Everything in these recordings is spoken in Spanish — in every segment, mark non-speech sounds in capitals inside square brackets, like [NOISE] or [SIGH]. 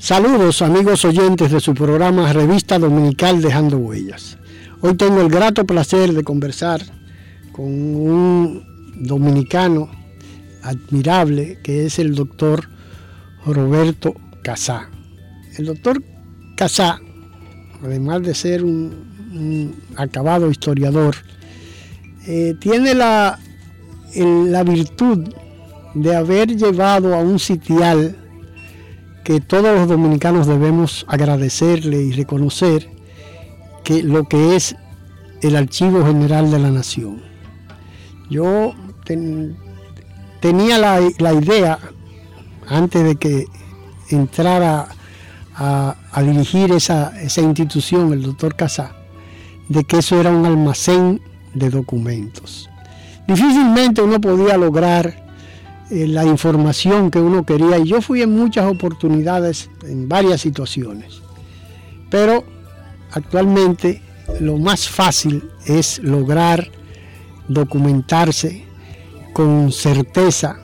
Saludos amigos oyentes de su programa Revista Dominical Dejando Huellas. Hoy tengo el grato placer de conversar con un dominicano admirable que es el doctor Roberto Casá. El doctor Casá, además de ser un, acabado historiador, eh, tiene la, la virtud de haber llevado a un sitial que todos los dominicanos debemos agradecerle y reconocer que lo que es el Archivo General de la Nación. Yo tenía la, idea, antes de que entrara a, dirigir esa, esa, institución, el doctor Casá, de que eso era un almacén de documentos. Difícilmente uno podía lograr eh, la información que uno quería y yo fui en muchas oportunidades, en varias situaciones. Pero actualmente lo más fácil es lograr documentarse con certeza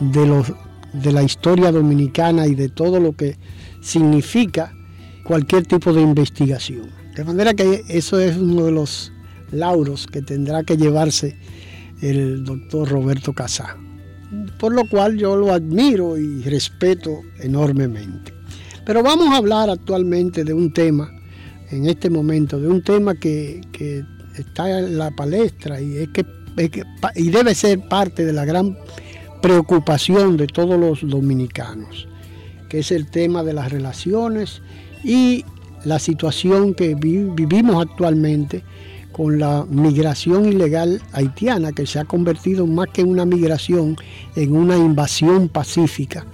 de, de la historia dominicana y de todo lo que significa cualquier tipo de investigación. De manera que eso es uno de los lauros que tendrá que llevarse el doctor Roberto Casá por lo cual yo lo admiro y respeto enormemente. Pero vamos a hablar actualmente de un tema, en este momento, de un tema que, está en la palestra y, es que, y debe ser parte de la gran preocupación de todos los dominicanos, que es el tema de las relaciones y la situación que vivimos actualmente con la migración ilegal haitiana, que se ha convertido más que una migración en una invasión pacífica.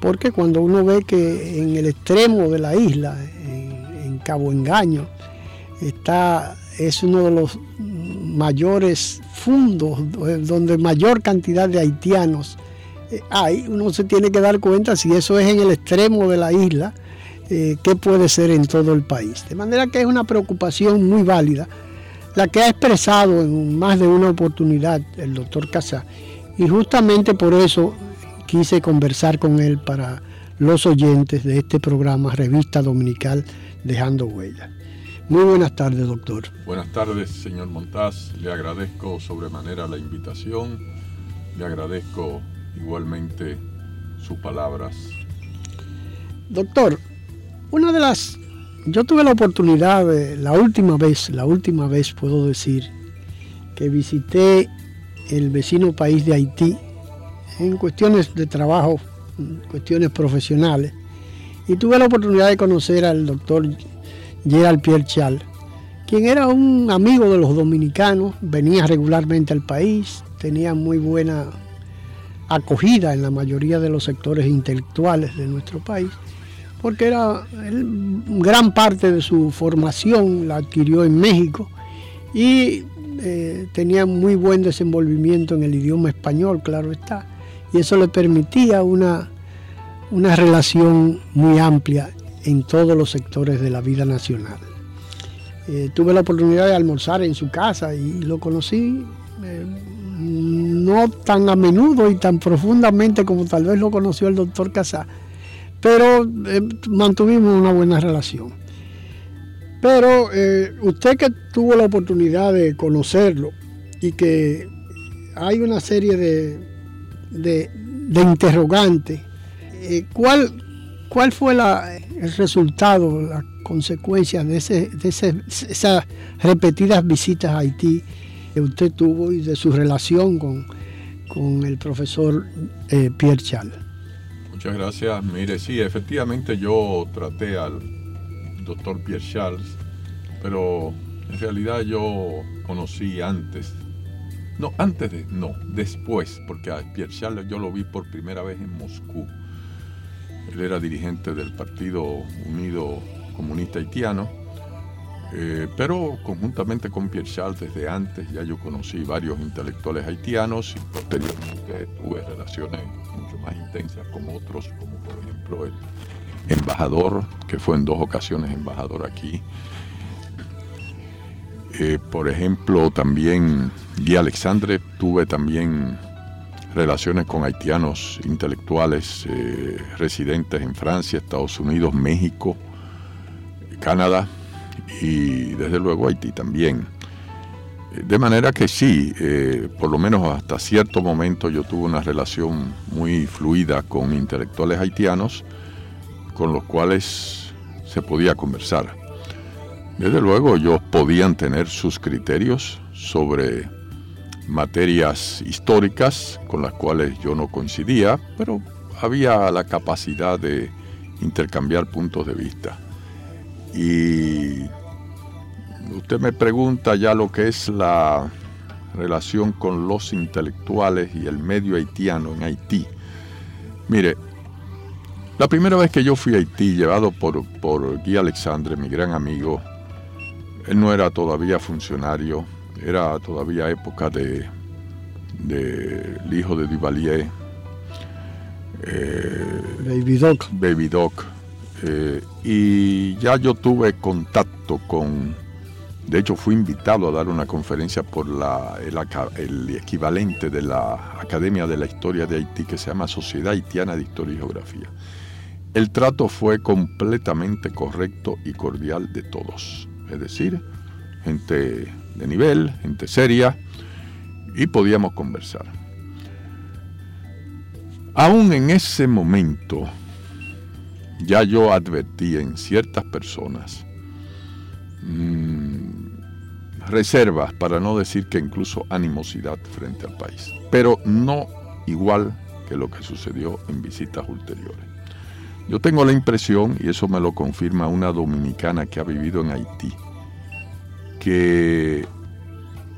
Porque cuando uno ve que en el extremo de la isla, en, Cabo Engaño, está, es uno de los mayores fundos, donde mayor cantidad de haitianos eh, hay, uno se tiene que dar cuenta si eso es en el extremo de la isla, eh, qué puede ser en todo el país. De manera que es una preocupación muy válida la que ha expresado en más de una oportunidad el doctor Casá. Y justamente por eso quise conversar con él para los oyentes de este programa Revista Dominical Dejando Huellas. Muy buenas tardes, doctor. Buenas tardes, señor Montaz. Le agradezco sobremanera la invitación. Le agradezco igualmente sus palabras. Doctor, una de las yo tuve la oportunidad, la última vez, la última vez puedo decir, que visité el vecino país de Haití en cuestiones de trabajo, cuestiones profesionales, y tuve la oportunidad de conocer al doctor Gerald Pierre Chal, quien era un amigo de los dominicanos, venía regularmente al país, tenía muy buena acogida en la mayoría de los sectores intelectuales de nuestro país porque era gran parte de su formación la adquirió en México y eh, tenía muy buen desenvolvimiento en el idioma español, claro está, y eso le permitía una, una relación muy amplia en todos los sectores de la vida nacional. Eh, tuve la oportunidad de almorzar en su casa y lo conocí eh, no tan a menudo y tan profundamente como tal vez lo conoció el doctor Casá, pero eh, mantuvimos una buena relación. Pero eh, usted que tuvo la oportunidad de conocerlo y que hay una serie de, de, interrogantes, eh, ¿cuál, ¿cuál fue el resultado, las consecuencias de, esas repetidas visitas a Haití que usted tuvo y de su relación con, con el profesor Pierre Charles. Muchas gracias. Mire, sí, efectivamente yo traté al doctor Pierre Charles, pero en realidad yo conocí antes, no, antes de, no, después, porque a Pierre Charles yo lo vi por primera vez en Moscú. Él era dirigente del Partido Unido Comunista Haitiano, eh, pero conjuntamente con Pierre Charles desde antes ya yo conocí varios intelectuales haitianos y posteriormente tuve relaciones mucho más intensas con otros, como por ejemplo el embajador, que fue en dos ocasiones embajador aquí. Eh, por ejemplo, también Guy Alexandre, tuve también relaciones con haitianos intelectuales eh, residentes en Francia, Estados Unidos, México, Canadá y desde luego Haití también. De manera que sí, eh, por lo menos hasta cierto momento yo tuve una relación muy fluida con intelectuales haitianos con los cuales se podía conversar. Desde luego ellos podían tener sus criterios sobre materias históricas con las cuales yo no coincidía, pero había la capacidad de intercambiar puntos de vista. Y usted me pregunta ya lo que es la relación con los intelectuales y el medio haitiano en Haití. Mire, la primera vez que yo fui a Haití, llevado por, por Guy Alexandre, mi gran amigo, él no era todavía funcionario, era todavía época de, el hijo de Duvalier, eh, Baby Doc. Baby Doc. Eh, y ya yo tuve contacto con, de hecho fui invitado a dar una conferencia por la, el, el, equivalente de la Academia de la Historia de Haití que se llama Sociedad Haitiana de Historia y Geografía. El trato fue completamente correcto y cordial de todos, es decir, gente de nivel, gente seria, y podíamos conversar. Aún en ese momento, ya yo advertí en ciertas personas mm, reservas, para no decir que incluso animosidad frente al país, pero no igual que lo que sucedió en visitas ulteriores. Yo tengo la impresión, y eso me lo confirma una dominicana que ha vivido en Haití, que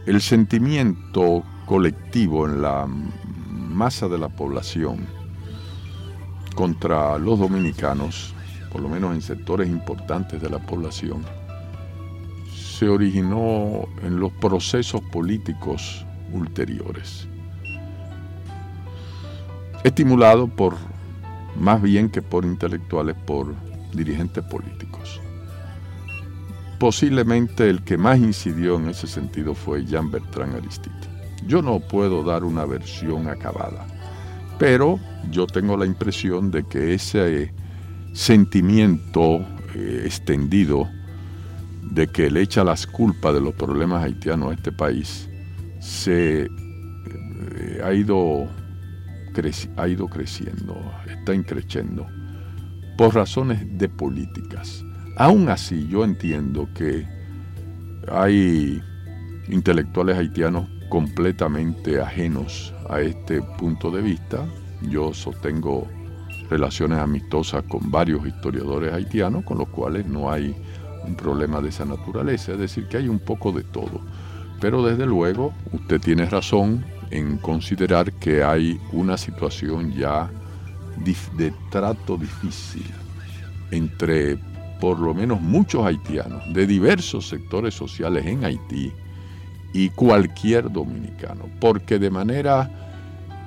el sentimiento colectivo en la masa de la población contra los dominicanos, por lo menos en sectores importantes de la población, se originó en los procesos políticos ulteriores, estimulado por, más bien que por intelectuales, por dirigentes políticos. Posiblemente el que más incidió en ese sentido fue Jean Bertrand Aristide. Yo no puedo dar una versión acabada, pero yo tengo la impresión de que ese sentimiento eh, extendido de que le echa las culpas de los problemas haitianos a este país se eh, ha, ido ha ido creciendo, está increciendo por razones de políticas. Aún así, yo entiendo que hay intelectuales haitianos completamente ajenos a este punto de vista. Yo sostengo relaciones amistosas con varios historiadores haitianos, con los cuales no hay un problema de esa naturaleza, es decir, que hay un poco de todo. Pero desde luego, usted tiene razón en considerar que hay una situación ya de trato difícil entre por lo menos muchos haitianos de diversos sectores sociales en Haití y cualquier dominicano, porque de manera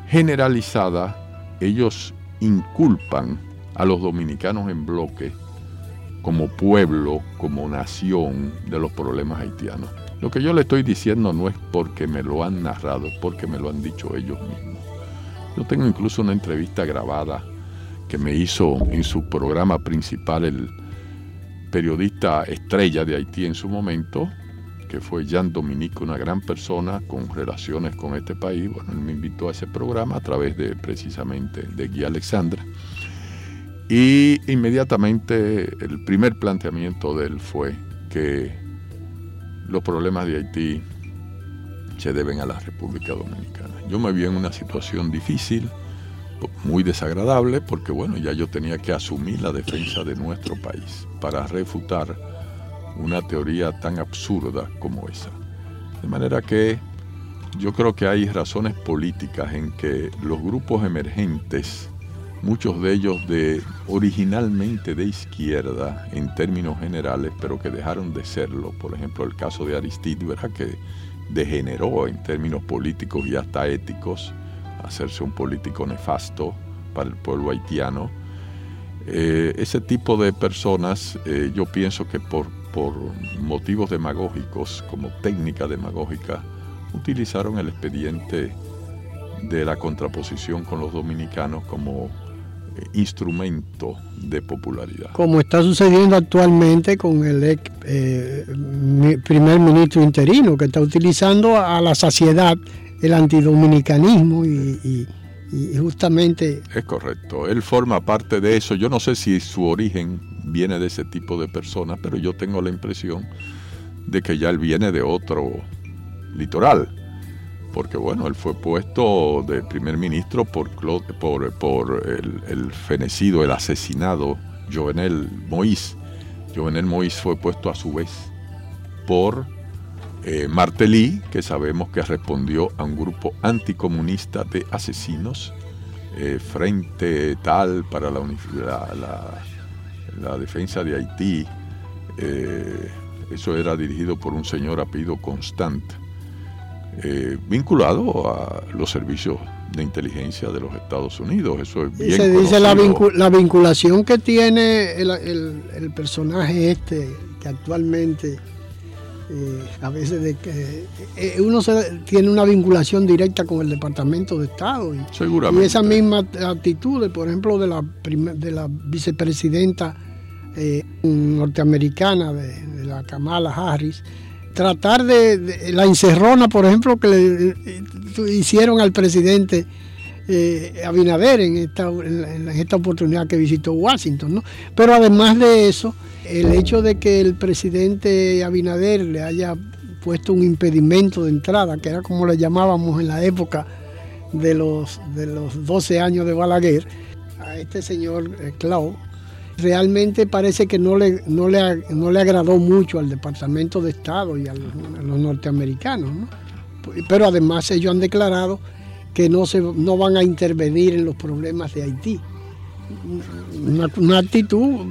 generalizada ellos inculpan a los dominicanos en bloque como pueblo, como nación de los problemas haitianos. Lo que yo le estoy diciendo no es porque me lo han narrado, es porque me lo han dicho ellos mismos. Yo tengo incluso una entrevista grabada que me hizo en su programa principal el periodista estrella de Haití en su momento, que fue Jean Dominique, una gran persona con relaciones con este país. Bueno, él me invitó a ese programa a través de precisamente de Guy Alexandre. Y inmediatamente el primer planteamiento de él fue que los problemas de Haití se deben a la República Dominicana. Yo me vi en una situación difícil, muy desagradable, porque bueno, ya yo tenía que asumir la defensa de nuestro país para refutar una teoría tan absurda como esa. De manera que yo creo que hay razones políticas en que los grupos emergentes, muchos de ellos de originalmente de izquierda en términos generales, pero que dejaron de serlo, por ejemplo el caso de Aristide, ¿verdad? que degeneró en términos políticos y hasta éticos, hacerse un político nefasto para el pueblo haitiano. Eh, ese tipo de personas, eh, yo pienso que por, por motivos demagógicos, como técnica demagógica, utilizaron el expediente de la contraposición con los dominicanos como eh, instrumento de popularidad. Como está sucediendo actualmente con el eh, primer ministro interino, que está utilizando a la saciedad el antidominicanismo y, y, justamente... Es correcto, él forma parte de eso. Yo no sé si su origen viene de ese tipo de personas, pero yo tengo la impresión de que ya él viene de otro litoral porque bueno, él fue puesto de primer ministro por, por el, fenecido, el asesinado Jovenel Moïse. Jovenel Moïse fue puesto a su vez por eh, Martelly, que sabemos que respondió a un grupo anticomunista de asesinos, eh, Frente Tal para la, la, defensa de Haití. Eh, eso era dirigido por un señor apellido Constant eh, vinculado a los servicios de inteligencia de los Estados Unidos. Eso es bien se dice la, vinculación que tiene el, personaje este, que actualmente eh, a veces de que eh, uno tiene una vinculación directa con el Departamento de Estado. Y, Seguramente. Y esa misma actitud, por ejemplo, de la, de la vicepresidenta norteamericana, de, de la Kamala Harris, tratar de, la encerrona, por ejemplo, que le eh, hicieron al presidente eh, Abinader en esta, en, esta oportunidad que visitó Washington. ¿no? Pero además de eso, el hecho de que el presidente Abinader le haya puesto un impedimento de entrada, que era como le llamábamos en la época de los, de los 12 años de Balaguer, a este señor eh, Clau, realmente parece que no le, no le, no le agradó mucho al Departamento de Estado y a los, norteamericanos. Pero además ellos han declarado que no, se, no van a intervenir en los problemas de Haití. Una, actitud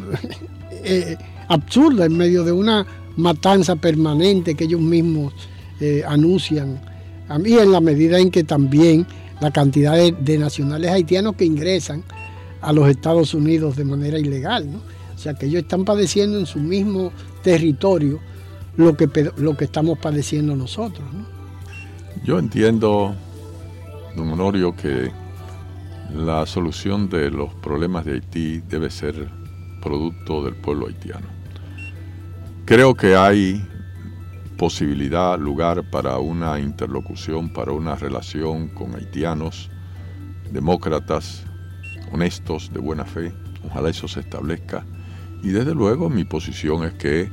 eh, absurda en medio de una matanza permanente que ellos mismos eh, anuncian. A mí en la medida en que también la cantidad de nacionales haitianos que ingresan a los Estados Unidos de manera ilegal. O sea que ellos están padeciendo en su mismo territorio lo que, lo que estamos padeciendo nosotros. ¿no? Yo entiendo, don Honorio, que la solución de los problemas de Haití debe ser producto del pueblo haitiano. Creo que hay posibilidad, lugar para una interlocución, para una relación con haitianos, demócratas, honestos, de buena fe. Ojalá eso se establezca. Y desde luego mi posición es que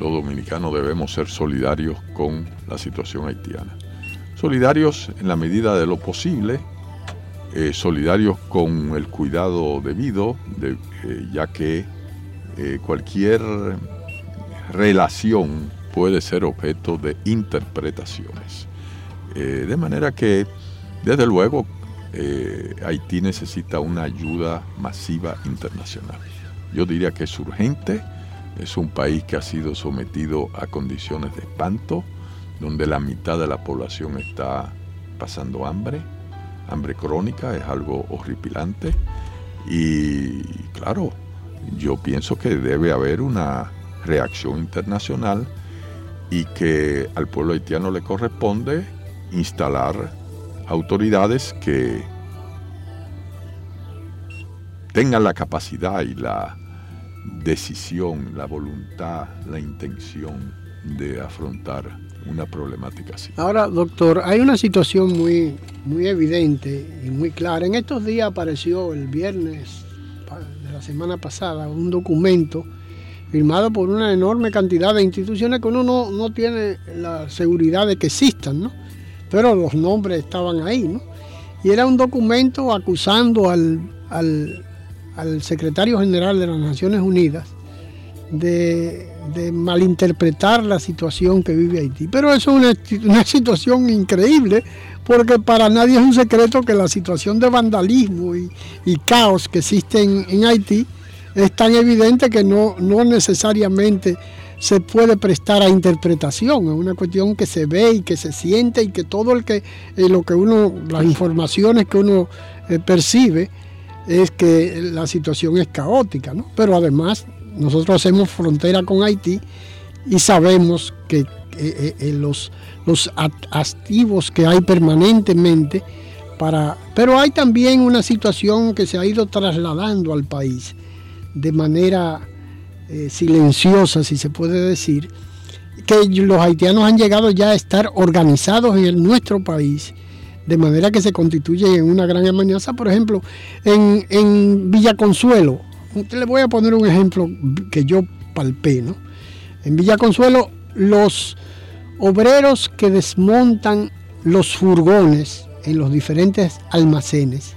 los dominicanos debemos ser solidarios con la situación haitiana. Solidarios en la medida de lo posible, eh, solidarios con el cuidado debido, de, eh, ya que eh, cualquier relación puede ser objeto de interpretaciones. de manera que, desde luego, Haití necesita una ayuda masiva internacional. Yo diría que es urgente, es un país que ha sido sometido a condiciones de espanto, donde la mitad de la población está pasando hambre, hambre crónica, es algo horripilante. Y claro, yo pienso que debe haber una reacción internacional y que al pueblo haitiano le corresponde instalar autoridades que tengan la capacidad y la decisión, la voluntad, la intención de afrontar una problemática así. Ahora, doctor, hay una situación muy, muy evidente y muy clara. En estos días apareció el viernes de la semana pasada un documento firmado por una enorme cantidad de instituciones que uno no, no tiene la seguridad de que existan, ¿no? pero los nombres estaban ahí, ¿no? Y era un documento acusando al, al, al secretario general de las Naciones Unidas de, malinterpretar la situación que vive Haití. Pero eso es una, situación increíble porque para nadie es un secreto que la situación de vandalismo y, caos que existe en, Haití es tan evidente que no, no necesariamente se puede prestar a interpretación, es una cuestión que se ve y que se siente y que todo el que eh, lo que uno, las informaciones que uno eh, percibe es que la situación es caótica, ¿no? Pero además nosotros hacemos frontera con Haití y sabemos que eh, eh, eh, los, los activos que hay permanentemente para... Pero hay también una situación que se ha ido trasladando al país de manera silenciosa, si se puede decir, que los haitianos han llegado ya a estar organizados en nuestro país, de manera que se constituye en una gran amenaza. Por ejemplo, en, en Villa Consuelo, le voy a poner un ejemplo que yo palpé, ¿no? En Villa Consuelo, los obreros que desmontan los furgones en los diferentes almacenes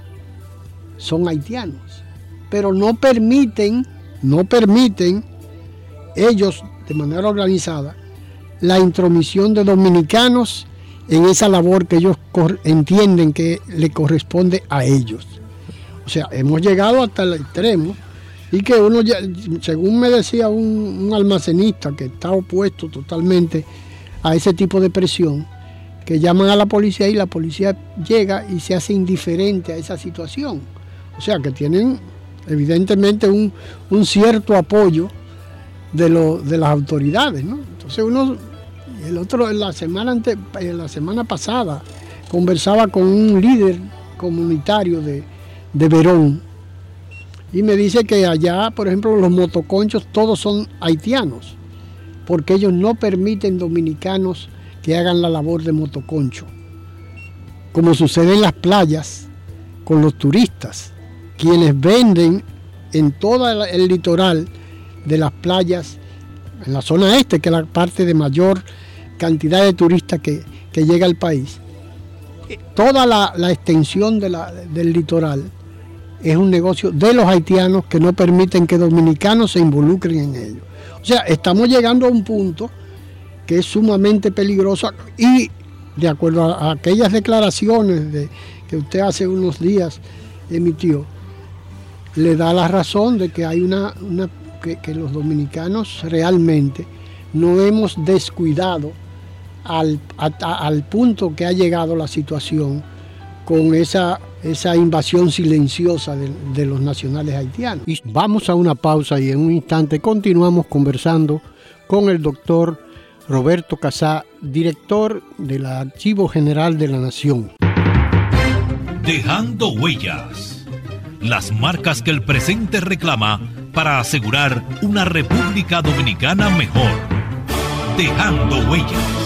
son haitianos, pero no permiten, no permiten ellos de manera organizada la intromisión de dominicanos en esa labor que ellos entienden que le corresponde a ellos. O sea, hemos llegado hasta el extremo y que uno, ya, según me decía un, almacenista que está opuesto totalmente a ese tipo de presión, que llaman a la policía y la policía llega y se hace indiferente a esa situación. O sea que tienen evidentemente un, cierto apoyo de, de las autoridades. Entonces uno, el otro, la semana, ante, la semana pasada conversaba con un líder comunitario de, de Verón, y me dice que allá, por ejemplo, los motoconchos todos son haitianos, porque ellos no permiten dominicanos que hagan la labor de motoconcho, como sucede en las playas con los turistas, quienes venden en todo el litoral de las playas, en la zona este, que es la parte de mayor cantidad de turistas que, llega al país, toda la, extensión del litoral es un negocio de los haitianos que no permiten que dominicanos se involucren en ello. O sea, estamos llegando a un punto que es sumamente peligroso y de acuerdo a, aquellas declaraciones de, que usted hace unos días emitió, le da la razón de que hay una, que, los dominicanos realmente no hemos descuidado al, al punto que ha llegado la situación con esa esa invasión silenciosa de, los nacionales haitianos. vamos a una pausa y en un instante continuamos conversando con el doctor Roberto Casá, director del Archivo General de la Nación. Dejando huellas. Las marcas que el presente reclama para asegurar una República Dominicana mejor. Dejando huellas.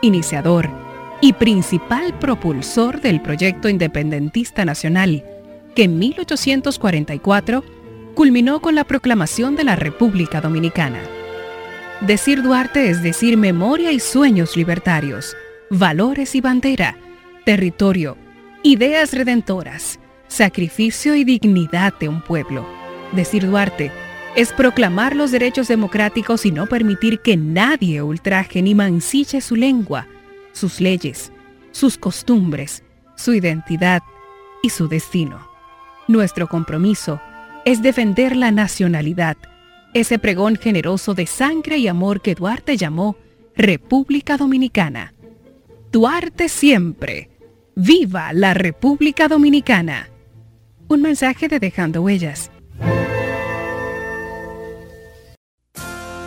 Iniciador y principal propulsor del proyecto independentista nacional, que en 1844 culminó con la proclamación de la República Dominicana. Decir Duarte es decir memoria y sueños libertarios, valores y bandera, territorio, ideas redentoras, sacrificio y dignidad de un pueblo. Decir Duarte es proclamar los derechos democráticos y no permitir que nadie ultraje ni mancille su lengua, sus leyes, sus costumbres, su identidad y su destino. Nuestro compromiso es defender la nacionalidad, ese pregón generoso de sangre y amor que Duarte llamó República Dominicana. Duarte siempre. ¡Viva la República Dominicana! Un mensaje de Dejando Huellas.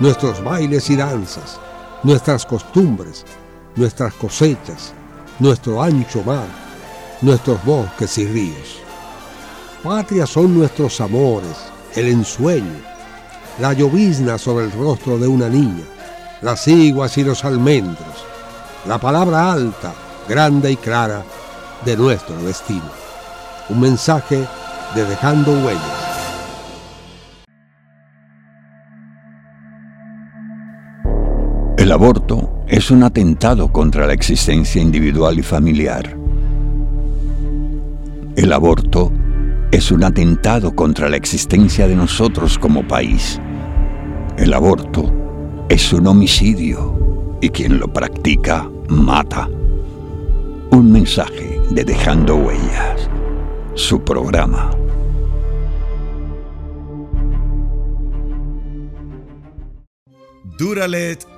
nuestros bailes y danzas, nuestras costumbres, nuestras cosechas, nuestro ancho mar, nuestros bosques y ríos. Patria son nuestros amores, el ensueño, la llovizna sobre el rostro de una niña, las iguas y los almendros, la palabra alta, grande y clara de nuestro destino. Un mensaje de Dejando Huellas. El aborto es un atentado contra la existencia individual y familiar. El aborto es un atentado contra la existencia de nosotros como país. El aborto es un homicidio y quien lo practica mata. Un mensaje de Dejando Huellas, su programa. Duralet,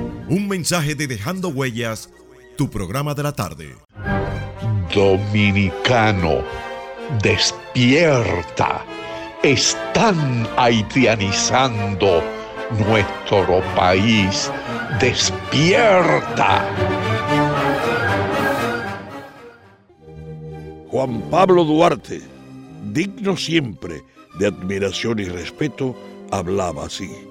Un mensaje de Dejando Huellas, tu programa de la tarde. Dominicano, despierta. Están haitianizando nuestro país. Despierta. Juan Pablo Duarte, digno siempre de admiración y respeto, hablaba así.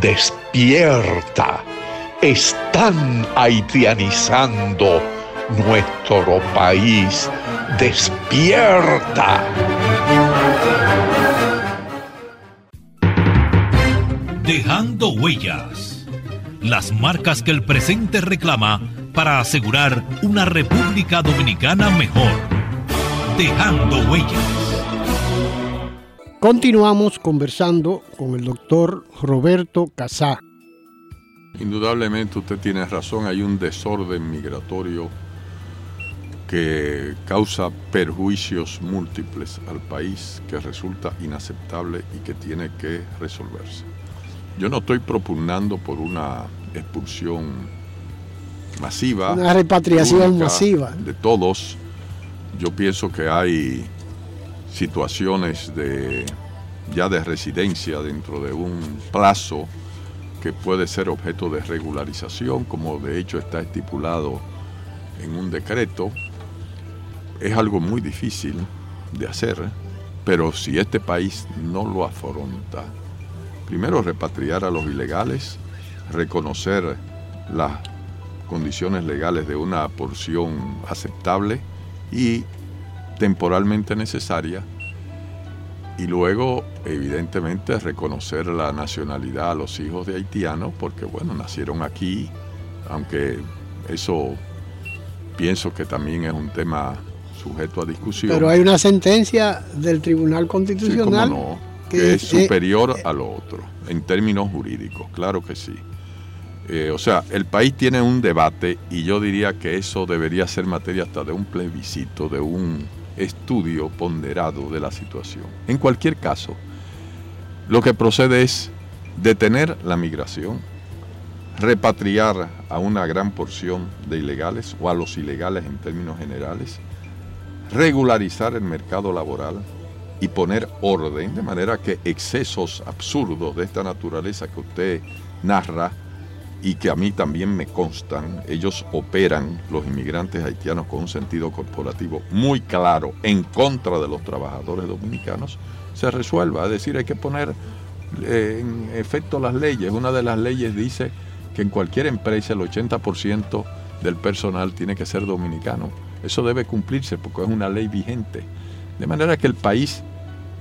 despierta. Están haitianizando nuestro país. Despierta. Dejando huellas. Las marcas que el presente reclama para asegurar una República Dominicana mejor. Dejando huellas. Continuamos conversando con el doctor Roberto Casá. Indudablemente usted tiene razón, hay un desorden migratorio que causa perjuicios múltiples al país que resulta inaceptable y que tiene que resolverse. Yo no estoy propugnando por una expulsión masiva. Una repatriación masiva. De todos. Yo pienso que hay situaciones de ya de residencia dentro de un plazo que puede ser objeto de regularización, como de hecho está estipulado en un decreto. Es algo muy difícil de hacer, pero si este país no lo afronta, primero repatriar a los ilegales, reconocer las condiciones legales de una porción aceptable y temporalmente necesaria, y luego evidentemente reconocer la nacionalidad a los hijos de haitianos, porque bueno, nacieron aquí, aunque eso pienso que también es un tema sujeto a discusión. Pero hay una sentencia del Tribunal Constitucional que, es superior a lo otro, en términos jurídicos, claro que sí. Eh, o sea, el país tiene un debate y yo diría que eso debería ser materia hasta de un plebiscito, de un estudio ponderado de la situación. En cualquier caso, lo que procede es detener la migración, repatriar a una gran porción de ilegales o a los ilegales en términos generales, regularizar el mercado laboral y poner orden de manera que excesos absurdos de esta naturaleza que usted narra y que a mí también me constan, ellos operan, los inmigrantes haitianos, con un sentido corporativo muy claro en contra de los trabajadores dominicanos, se resuelva. Es decir, hay que poner eh, en efecto las leyes. Una de las leyes dice que en cualquier empresa el 80% del personal tiene que ser dominicano. Eso debe cumplirse porque es una ley vigente. De manera que el país,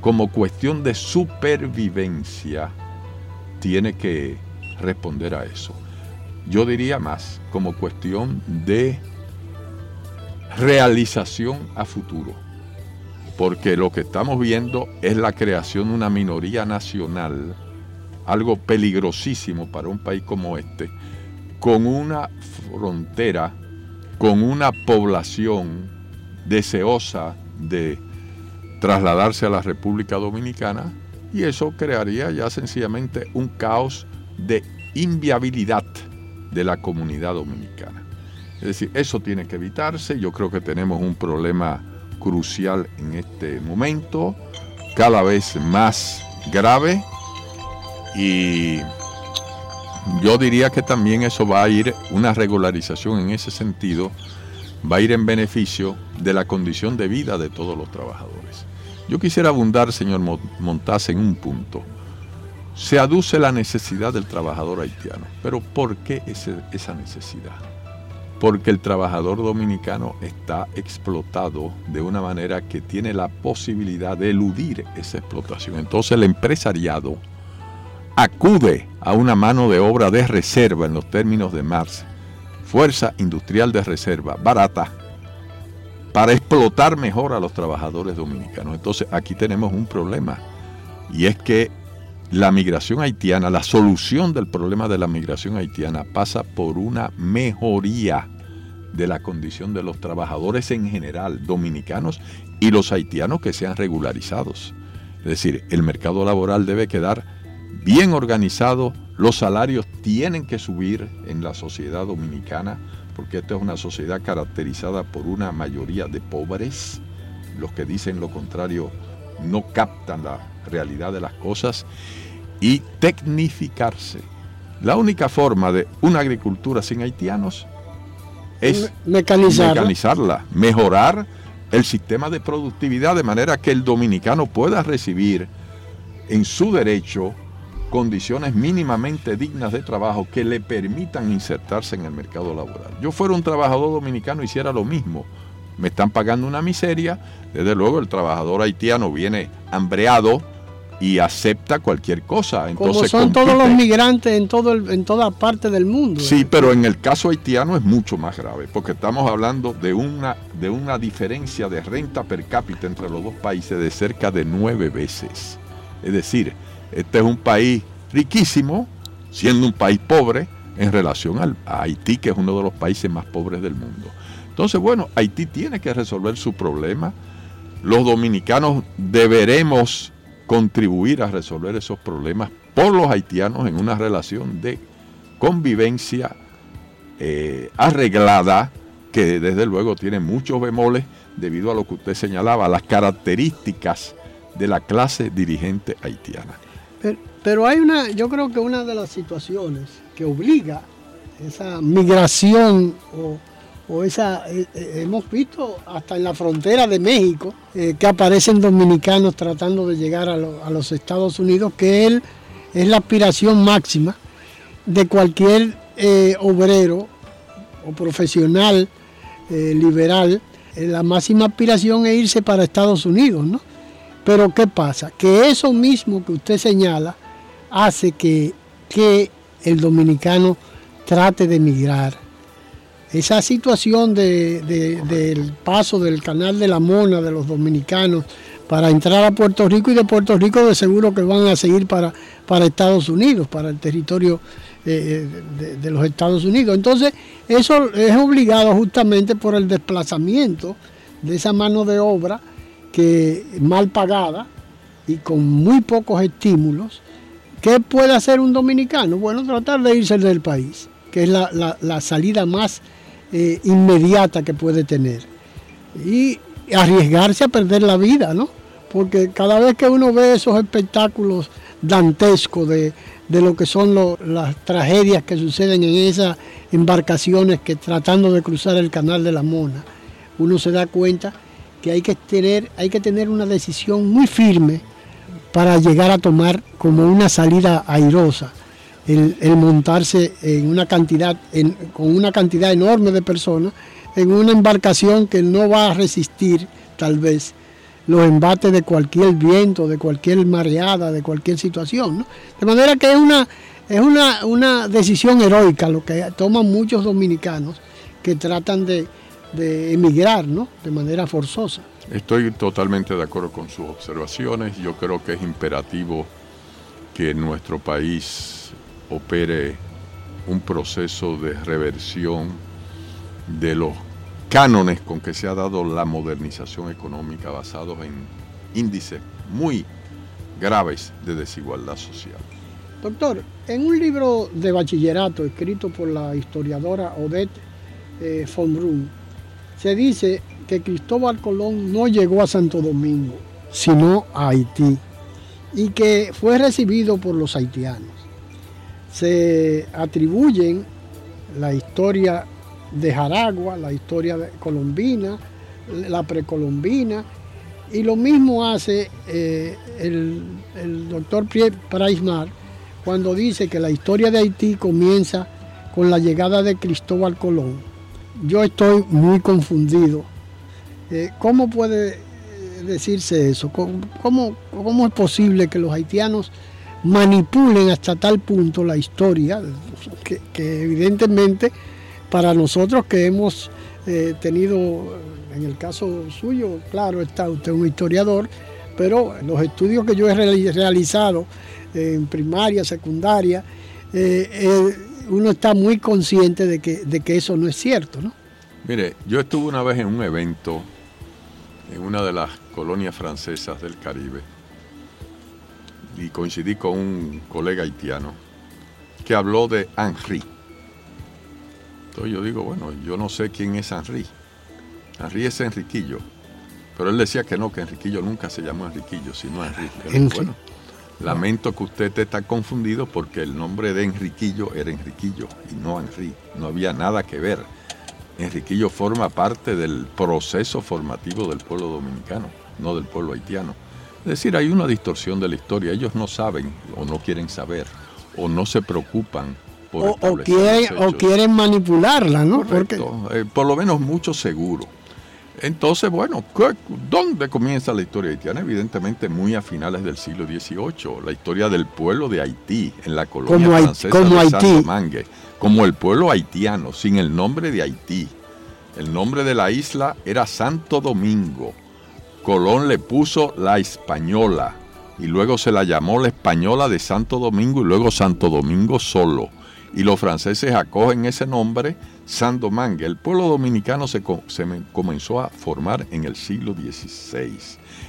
como cuestión de supervivencia, tiene que responder a eso. Yo diría más, como cuestión de realización a futuro. Porque lo que estamos viendo es la creación de una minoría nacional, algo peligrosísimo para un país como este, con una frontera, con una población deseosa de trasladarse a la República Dominicana y eso crearía ya sencillamente un caos de inviabilidad de la comunidad dominicana. Es decir, eso tiene que evitarse. Yo creo que tenemos un problema crucial en este momento, cada vez más grave. Y yo diría que también eso va a ir, una regularización en ese sentido, va a ir en beneficio de la condición de vida de todos los trabajadores. Yo quisiera abundar, señor Montaz, en un punto. Se aduce la necesidad del trabajador haitiano, pero ¿por qué esa necesidad? Porque el trabajador dominicano está explotado de una manera que tiene la posibilidad de eludir esa explotación. Entonces el empresariado acude a una mano de obra de reserva en los términos de Marx, fuerza industrial de reserva, barata, para explotar mejor a los trabajadores dominicanos. Entonces aquí tenemos un problema y es que la migración haitiana, la solución del problema de la migración haitiana pasa por una mejoría de la condición de los trabajadores en general, dominicanos y los haitianos que sean regularizados. Es decir, el mercado laboral debe quedar bien organizado, los salarios tienen que subir en la sociedad dominicana, porque esta es una sociedad caracterizada por una mayoría de pobres. Los que dicen lo contrario no captan la realidad de las cosas y tecnificarse. La única forma de una agricultura sin haitianos es mecanizarla. mejorar el sistema de productividad de manera que el dominicano pueda recibir en su derecho condiciones mínimamente dignas de trabajo que le permitan insertarse en el mercado laboral. Yo fuera un trabajador dominicano hiciera lo mismo. Me están pagando una miseria, desde luego el trabajador haitiano viene hambreado, y acepta cualquier cosa. Entonces, Como son todos los migrantes en, todo en toda parte del mundo. Sí, ¿eh? pero en el caso haitiano es mucho más grave, porque estamos hablando de una, de una diferencia de renta per cápita entre los dos países de cerca de nueve veces. Es decir, este es un país riquísimo, siendo un país pobre en relación al, a Haití, que es uno de los países más pobres del mundo. Entonces, bueno, Haití tiene que resolver su problema. Los dominicanos deberemos contribuir a resolver esos problemas por los haitianos en una relación de convivencia eh, arreglada que desde luego tiene muchos bemoles debido a lo que usted señalaba, las características de la clase dirigente haitiana. Pero, hay una, yo creo que una de las situaciones que obliga esa migración o o esa, eh, eh, hemos visto hasta en la frontera de México eh, que aparecen dominicanos tratando de llegar a, los Estados Unidos, que él es la aspiración máxima de cualquier obrero o profesional liberal. la máxima aspiración es irse para Estados Unidos, ¿no? Pero ¿qué pasa? Que eso mismo que usted señala hace que, que el dominicano trate de emigrar esa situación del paso del canal de la Mona de los dominicanos para entrar a Puerto Rico y de Puerto Rico de seguro que van a seguir para, para Estados Unidos, para el territorio eh, de, de, los Estados Unidos. Entonces, eso es obligado justamente por el desplazamiento de esa mano de obra que mal pagada y con muy pocos estímulos ¿Qué puede hacer un dominicano? Bueno, tratar de irse del país, que es la, salida más eh, inmediata que puede tener. Y arriesgarse a perder la vida, ¿no? Porque cada vez que uno ve esos espectáculos dantescos de, lo que son las tragedias que suceden en esas embarcaciones que tratando de cruzar el canal de la Mona, uno se da cuenta que hay que tener, hay que tener una decisión muy firme para llegar a tomar como una salida airosa el, montarse en una cantidad, con una cantidad enorme de personas en una embarcación que no va a resistir tal vez los embates de cualquier viento, de cualquier mareada, de cualquier situación. De manera que es una, es una, una decisión heroica lo que toman muchos dominicanos que tratan de, de emigrar de manera forzosa. Estoy totalmente de acuerdo con sus observaciones. Yo creo que es imperativo que nuestro país opere un proceso de reversión de los cánones con que se ha dado la modernización económica basados en índices muy graves de desigualdad social. Doctor, en un libro de bachillerato escrito por la historiadora Odette eh, von Brunn, se dice que Cristóbal Colón no llegó a Santo Domingo, sino a Haití, y que fue recibido por los haitianos. Se atribuyen la historia de Jaragua, la historia colombina, la precolombina, y lo mismo hace eh, el, doctor Pierre Praismar cuando dice que la historia de Haití comienza con la llegada de Cristóbal Colón. Yo estoy muy confundido. Eh, ¿Cómo puede decirse eso? ¿Cómo, ¿Cómo, es posible que los haitianos manipulen hasta tal punto la historia que evidentemente para nosotros que hemos eh, tenido, en el caso suyo, claro, está usted un historiador, pero los estudios que yo he realizado en primaria, secundaria, eh, eh, uno está muy consciente de que, de que eso no es cierto, ¿no? Mire, yo estuve una vez en un evento en una de las colonias francesas del Caribe y coincidí con un colega haitiano que habló de Henri. Entonces yo digo, bueno, yo no sé quién es Henry. Henry es Enriquillo. Pero él decía que no, que Enriquillo nunca se llamó Enriquillo, sino Enrique. Bueno, lamento que usted esté confundido porque el nombre de Enriquillo era Enriquillo y no Henry. No había nada que ver. Enriquillo forma parte del proceso formativo del pueblo dominicano, no del pueblo haitiano. Es decir, hay una distorsión de la historia. Ellos no saben o no quieren saber o no se preocupan o, quieren, o quieren manipularla, ¿no? Porque... Eh, por lo menos mucho seguro. Entonces, bueno, ¿dónde comienza la historia haitiana? Evidentemente muy a finales del siglo XVIII, la historia del pueblo de Haití en la colonia francesa como de Haití. como el pueblo haitiano, sin el nombre de Haití. El nombre de la isla era Santo Domingo. Colón le puso la española y luego se la llamó la española de Santo Domingo y luego Santo Domingo solo y los franceses acogen ese nombre Sandomangue. El pueblo dominicano se, comenzó a formar en el siglo XVI.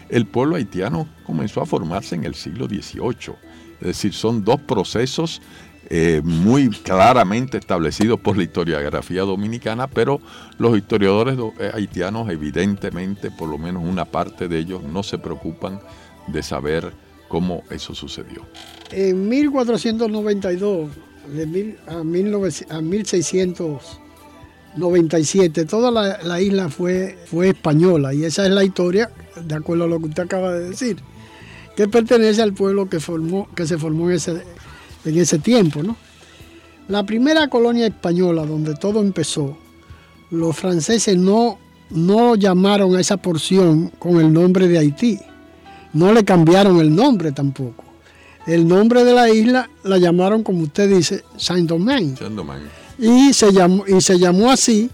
El pueblo haitiano comenzó a formarse en el siglo XVIII. Es decir, son dos procesos eh, muy claramente establecidos por la historiografía dominicana, pero los historiadores eh, haitianos evidentemente, por lo menos una parte de ellos, no se preocupan de saber cómo eso sucedió. En 1492 de a, 1697, toda la, isla fue, fue española y esa es la historia, de acuerdo a lo que usted acaba de decir, que pertenece al pueblo que, formó, que se formó en ese, en ese tiempo. ¿no? La primera colonia española donde todo empezó, los franceses no, no llamaron a esa porción con el nombre de Haití, no le cambiaron el nombre tampoco el nombre de la isla la llamaron, como usted dice, Saint-Domingue. y, se llamó, y se llamó así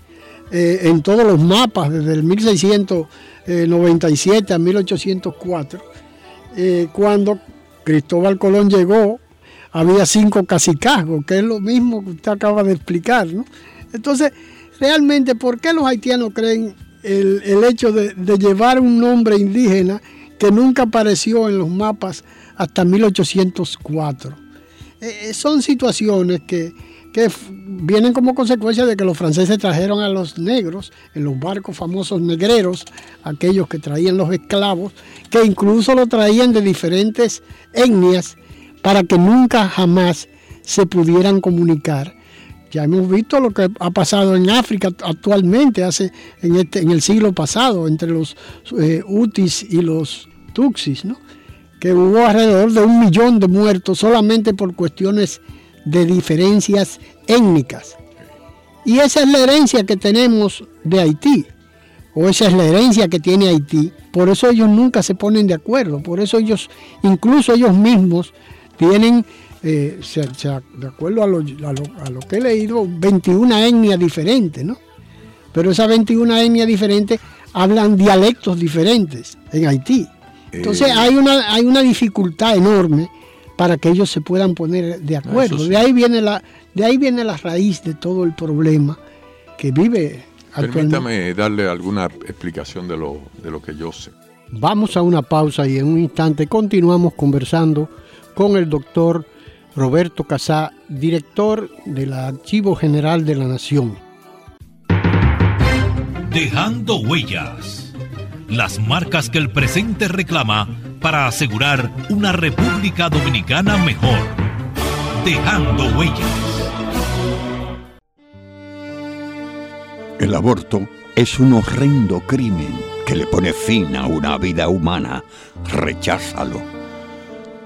eh, en todos los mapas, desde el 1697 a 1804. Eh, cuando Cristóbal Colón llegó, había cinco cacicazgos, que es lo mismo que usted acaba de explicar. ¿no? Entonces, realmente, ¿por qué los haitianos creen el, hecho de, de llevar un nombre indígena que nunca apareció en los mapas? hasta 1804. eh, son situaciones que, que vienen como consecuencia de que los franceses trajeron a los negros en los barcos famosos negreros, aquellos que traían los esclavos, que incluso lo traían de diferentes etnias para que nunca jamás se pudieran comunicar. Ya hemos visto lo que ha pasado en África actualmente, hace en, este, el siglo pasado, entre los eh, Utis y los Tuxis, ¿no? que hubo alrededor de un millón de muertos solamente por cuestiones de diferencias étnicas. Y esa es la herencia que tenemos de Haití, o esa es la herencia que tiene Haití. Por eso ellos nunca se ponen de acuerdo, por eso ellos, incluso ellos mismos, tienen, eh, de acuerdo a lo, a, lo, que he leído, 21 etnias diferentes, ¿no? Pero esas 21 etnias diferentes hablan dialectos diferentes en Haití. Entonces eh. hay, una, hay una dificultad enorme para que ellos se puedan poner de acuerdo. De ahí viene la, de ahí viene la raíz de todo el problema que vive Permítame darle alguna explicación de lo, de lo que yo sé. Vamos a una pausa y en un instante continuamos conversando con el doctor Roberto Casá, director del Archivo General de la Nación. Dejando huellas, las marcas que el presente reclama para asegurar una República Dominicana mejor. Dejando huellas. El aborto es un horrendo crimen que le pone fin a una vida humana. Recházalo.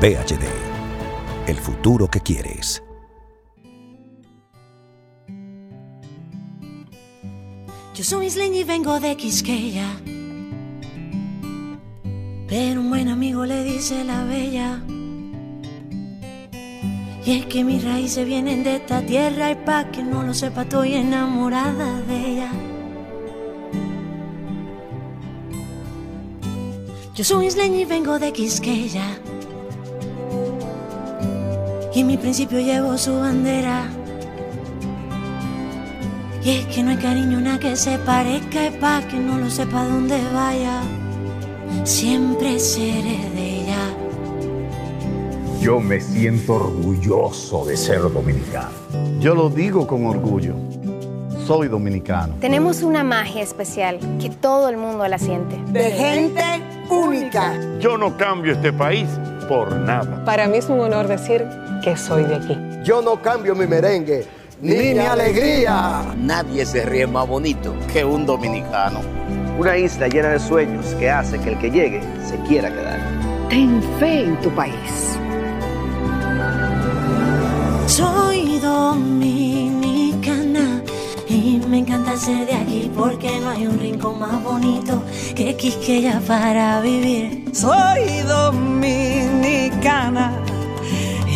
VHD. El futuro que quieres. Yo soy isleña y vengo de Quisqueya pero un buen amigo le dice la bella. Y es que mis raíces vienen de esta tierra y pa' que no lo sepa estoy enamorada de ella. Yo soy isleña y vengo de Quisqueya. Y en mi principio llevo su bandera. Y es que no hay cariño nada que se parezca y pa' que no lo sepa dónde vaya siempre seré de ella. Yo me siento orgulloso de ser dominicano. Yo lo digo con orgullo. Soy dominicano. Tenemos una magia especial que todo el mundo la siente. De gente única. Yo no cambio este país por nada. Para mí es un honor decir que soy de aquí. Yo no cambio mi merengue ni mi alegría. Nadie se ríe más bonito que un dominicano. Una isla llena de sueños que hace que el que llegue se quiera quedar. Ten fe en tu país. Soy dominicana y me encanta ser de aquí porque no hay un rincón más bonito que Quisqueya para vivir. Soy dominicana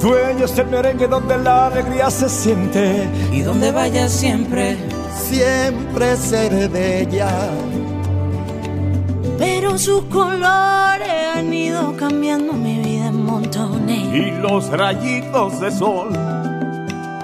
Dueño es el merengue donde la alegría se siente y donde vaya siempre, siempre seré de ella. Pero sus colores han ido cambiando mi vida en montones. Y los rayitos de sol,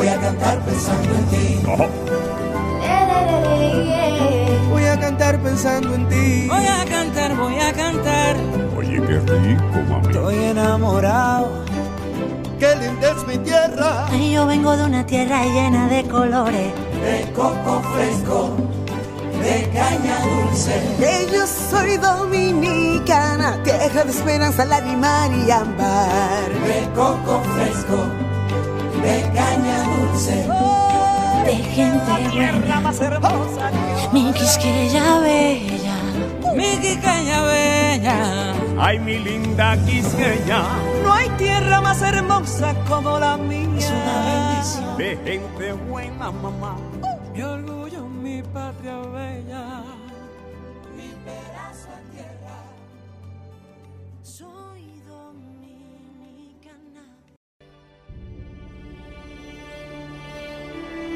voy a cantar pensando en ti. Voy a cantar pensando en ti. Voy a cantar, voy a cantar. Oye, qué rico, mami. Estoy enamorado. Qué linda es mi tierra. Ay, yo vengo de una tierra llena de colores. De coco fresco, de caña dulce. Que yo soy dominicana, tierra de esperanza, lágrima y ámbar. De coco fresco, de caña dulce. de gente tierra más hermosa. Mi quisqueya bella. Mi quisqueya bella. Ay, mi linda quisqueya. No hay tierra más hermosa como la mía. Es una bendición. De gente buena, mamá. Mi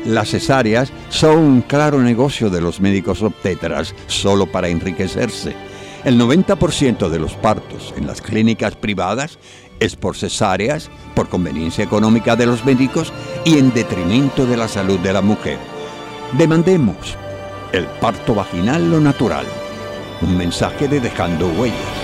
Las cesáreas son un claro negocio de los médicos obstetras solo para enriquecerse. El 90% de los partos en las clínicas privadas es por cesáreas, por conveniencia económica de los médicos y en detrimento de la salud de la mujer. Demandemos el parto vaginal lo natural. Un mensaje de Dejando Huellas.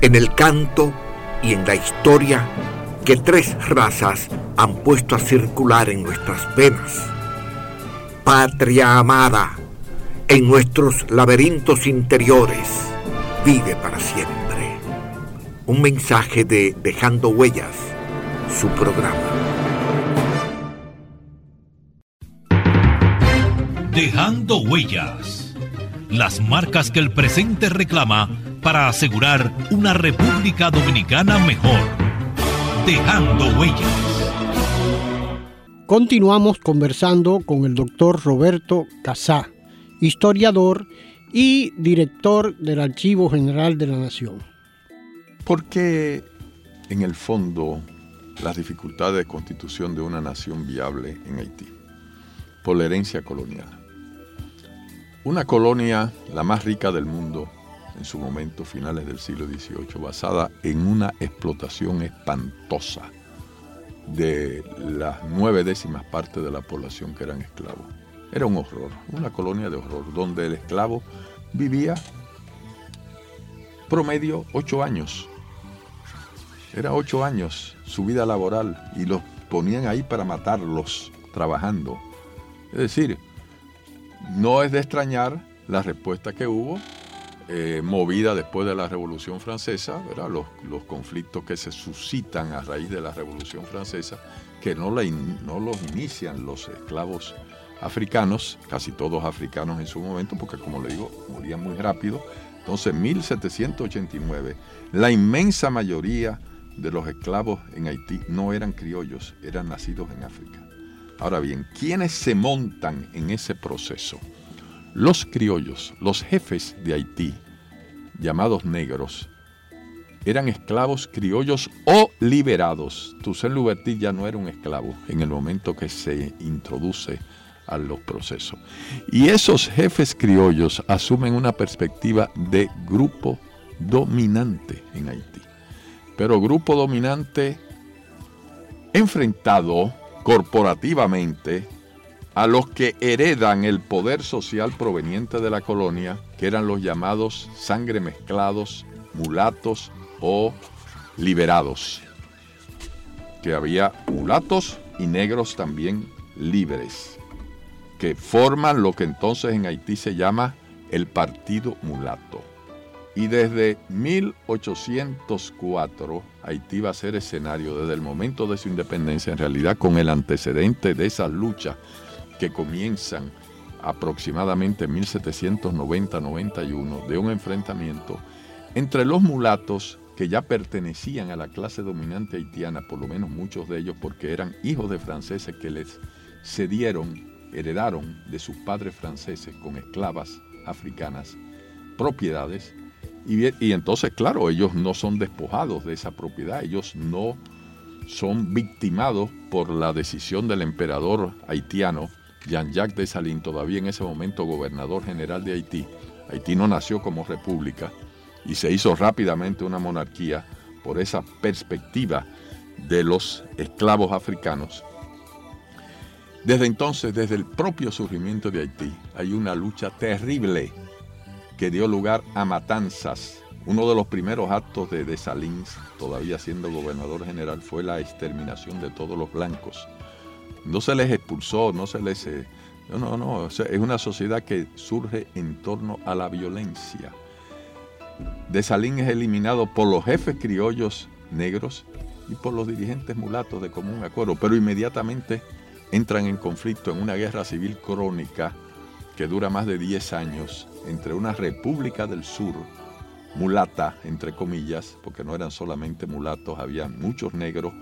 en el canto y en la historia que tres razas han puesto a circular en nuestras venas. Patria amada, en nuestros laberintos interiores, vive para siempre. Un mensaje de Dejando Huellas, su programa. Dejando Huellas. Las marcas que el presente reclama para asegurar una República Dominicana mejor. Dejando Huellas. Continuamos conversando con el doctor Roberto Casá, historiador y director del Archivo General de la Nación. ¿Por qué, en el fondo, las dificultades de constitución de una nación viable en Haití? Por la herencia colonial. Una colonia, la más rica del mundo, en su momento, finales del siglo XVIII, basada en una explotación espantosa de las nueve décimas partes de la población que eran esclavos. Era un horror, una colonia de horror, donde el esclavo vivía promedio ocho años. Era ocho años su vida laboral y los ponían ahí para matarlos trabajando. Es decir, no es de extrañar la respuesta que hubo, eh, movida después de la Revolución Francesa. Los, conflictos que se suscitan a raíz de la Revolución Francesa, que no, no los inician los esclavos africanos, casi todos africanos en su momento, porque como le digo, morían muy rápido. Entonces, en 1789, la inmensa mayoría de los esclavos en Haití no eran criollos, eran nacidos en África. Ahora bien, ¿quiénes se montan en ese proceso? Los criollos, los jefes de Haití, llamados negros, eran esclavos criollos o liberados. Toussaint Louverture ya no era un esclavo en el momento que se introduce a los procesos. Y esos jefes criollos asumen una perspectiva de grupo dominante en Haití. Pero grupo dominante enfrentado corporativamente a los que heredan el poder social proveniente de la colonia, que eran los llamados sangre mezclados, mulatos o liberados. Que había mulatos y negros también libres, que forman lo que entonces en Haití se llama el Partido Mulato. Y desde 1804 Haití va a ser escenario desde el momento de su independencia, en realidad con el antecedente de esas luchas que comienzan aproximadamente en 1790-91 de un enfrentamiento entre los mulatos que ya pertenecían a la clase dominante haitiana, por lo menos muchos de ellos, porque eran hijos de franceses que les cedieron, heredaron de sus padres franceses con esclavas africanas propiedades. Y, y entonces, claro, ellos no son despojados de esa propiedad, ellos no son victimados por la decisión del emperador haitiano Jean-Jacques Dessalines, todavía en ese momento gobernador general de Haití. Haití no nació como república y se hizo rápidamente una monarquía por esa perspectiva de los esclavos africanos. Desde entonces, desde el propio surgimiento de Haití, hay una lucha terrible que dio lugar a matanzas. Uno de los primeros actos de Dessalines, todavía siendo gobernador general, fue la exterminación de todos los blancos. No se les expulsó, no se les... Eh, no, no, no, es una sociedad que surge en torno a la violencia. Dessalines es eliminado por los jefes criollos negros y por los dirigentes mulatos de común acuerdo, pero inmediatamente entran en conflicto en una guerra civil crónica que dura más de 10 años entre una república del sur, mulata, entre comillas, porque no eran solamente mulatos, había muchos negros,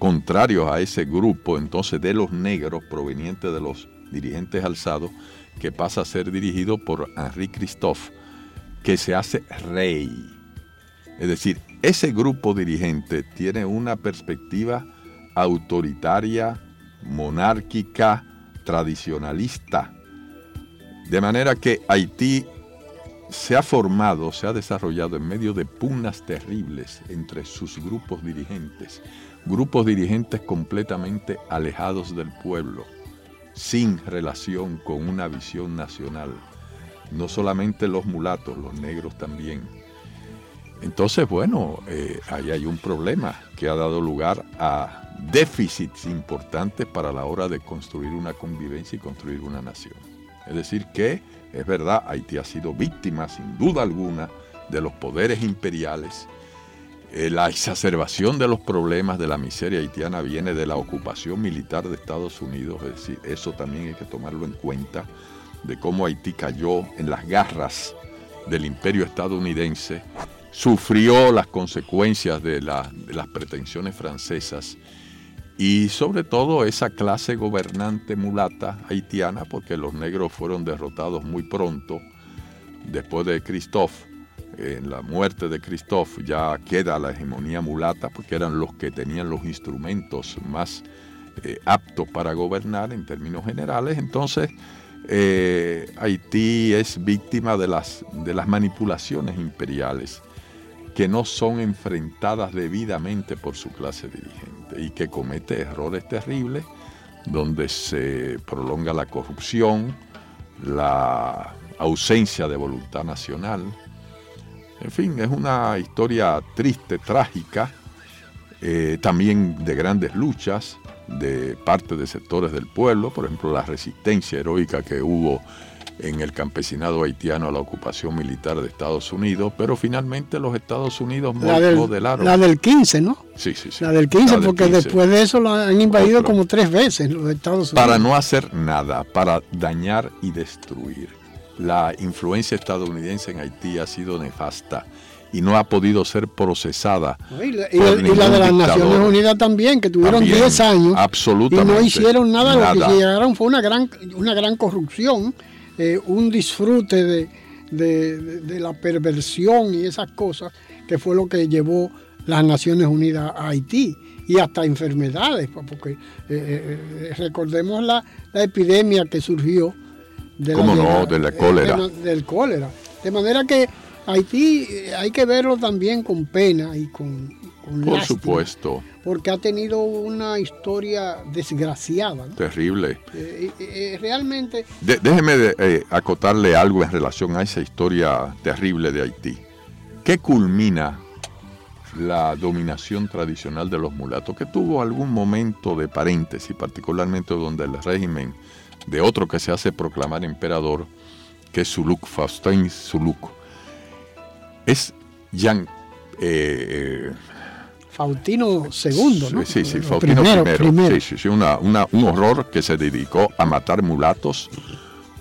contrarios a ese grupo entonces de los negros provenientes de los dirigentes alzados, que pasa a ser dirigido por Henri Christophe, que se hace rey. Es decir, ese grupo dirigente tiene una perspectiva autoritaria, monárquica, tradicionalista. De manera que Haití se ha formado, se ha desarrollado en medio de pugnas terribles entre sus grupos dirigentes, grupos dirigentes completamente alejados del pueblo, sin relación con una visión nacional. No solamente los mulatos, los negros también. Entonces, bueno, eh, ahí hay un problema que ha dado lugar a déficits importantes para la hora de construir una convivencia y construir una nación. Es decir, que es verdad, Haití ha sido víctima, sin duda alguna, de los poderes imperiales. Eh, la exacerbación de los problemas de la miseria haitiana viene de la ocupación militar de Estados Unidos, es decir, eso también hay que tomarlo en cuenta, de cómo Haití cayó en las garras del imperio estadounidense, sufrió las consecuencias de, de las pretensiones francesas y sobre todo esa clase gobernante mulata haitiana, porque los negros fueron derrotados muy pronto, después de Christophe, en la muerte de Christophe ya queda la hegemonía mulata, porque eran los que tenían los instrumentos más eh, aptos para gobernar en términos generales, entonces eh, Haití es víctima de las, de las manipulaciones imperiales que no son enfrentadas debidamente por su clase dirigente y que comete errores terribles donde se prolonga la corrupción, la ausencia de voluntad nacional. En fin, es una historia triste, trágica, eh, también de grandes luchas de parte de sectores del pueblo, por ejemplo, la resistencia heroica que hubo en el campesinado haitiano a la ocupación militar de Estados Unidos, pero finalmente los Estados Unidos la del, modelaron. La del 15, ¿no? Sí, sí, sí. La del 15, porque después de eso lo han invadido como tres veces los Estados Unidos. Para no hacer nada, para dañar y destruir. La influencia estadounidense en Haití ha sido nefasta y no ha podido ser procesada. y, la, de las Naciones Unidas también, que tuvieron 10 años absolutamente, y no hicieron nada, nada, lo que llegaron fue una gran, una gran corrupción eh, un disfrute de, la perversión y esas cosas, que fue lo que llevó las Naciones Unidas a Haití y hasta enfermedades, porque eh, eh, recordemos la, epidemia que surgió de la, no? de la cólera. del cólera. De manera que Haití hay que verlo también con pena y con, por supuesto. Porque ha tenido una historia desgraciada. Terrible. Eh, eh, eh, realmente... déjeme acotarle algo en relación a esa historia terrible de Haití. ¿Qué culmina la dominación tradicional de los mulatos? Que tuvo algún momento de paréntesis, particularmente donde el régimen de otro que se hace proclamar emperador, que es Suluk, Faustin Suluk, es Jean... Faustino II, ¿no? Sí, sí, Faustino I. Sí, sí, un horror que se dedicó a matar mulatos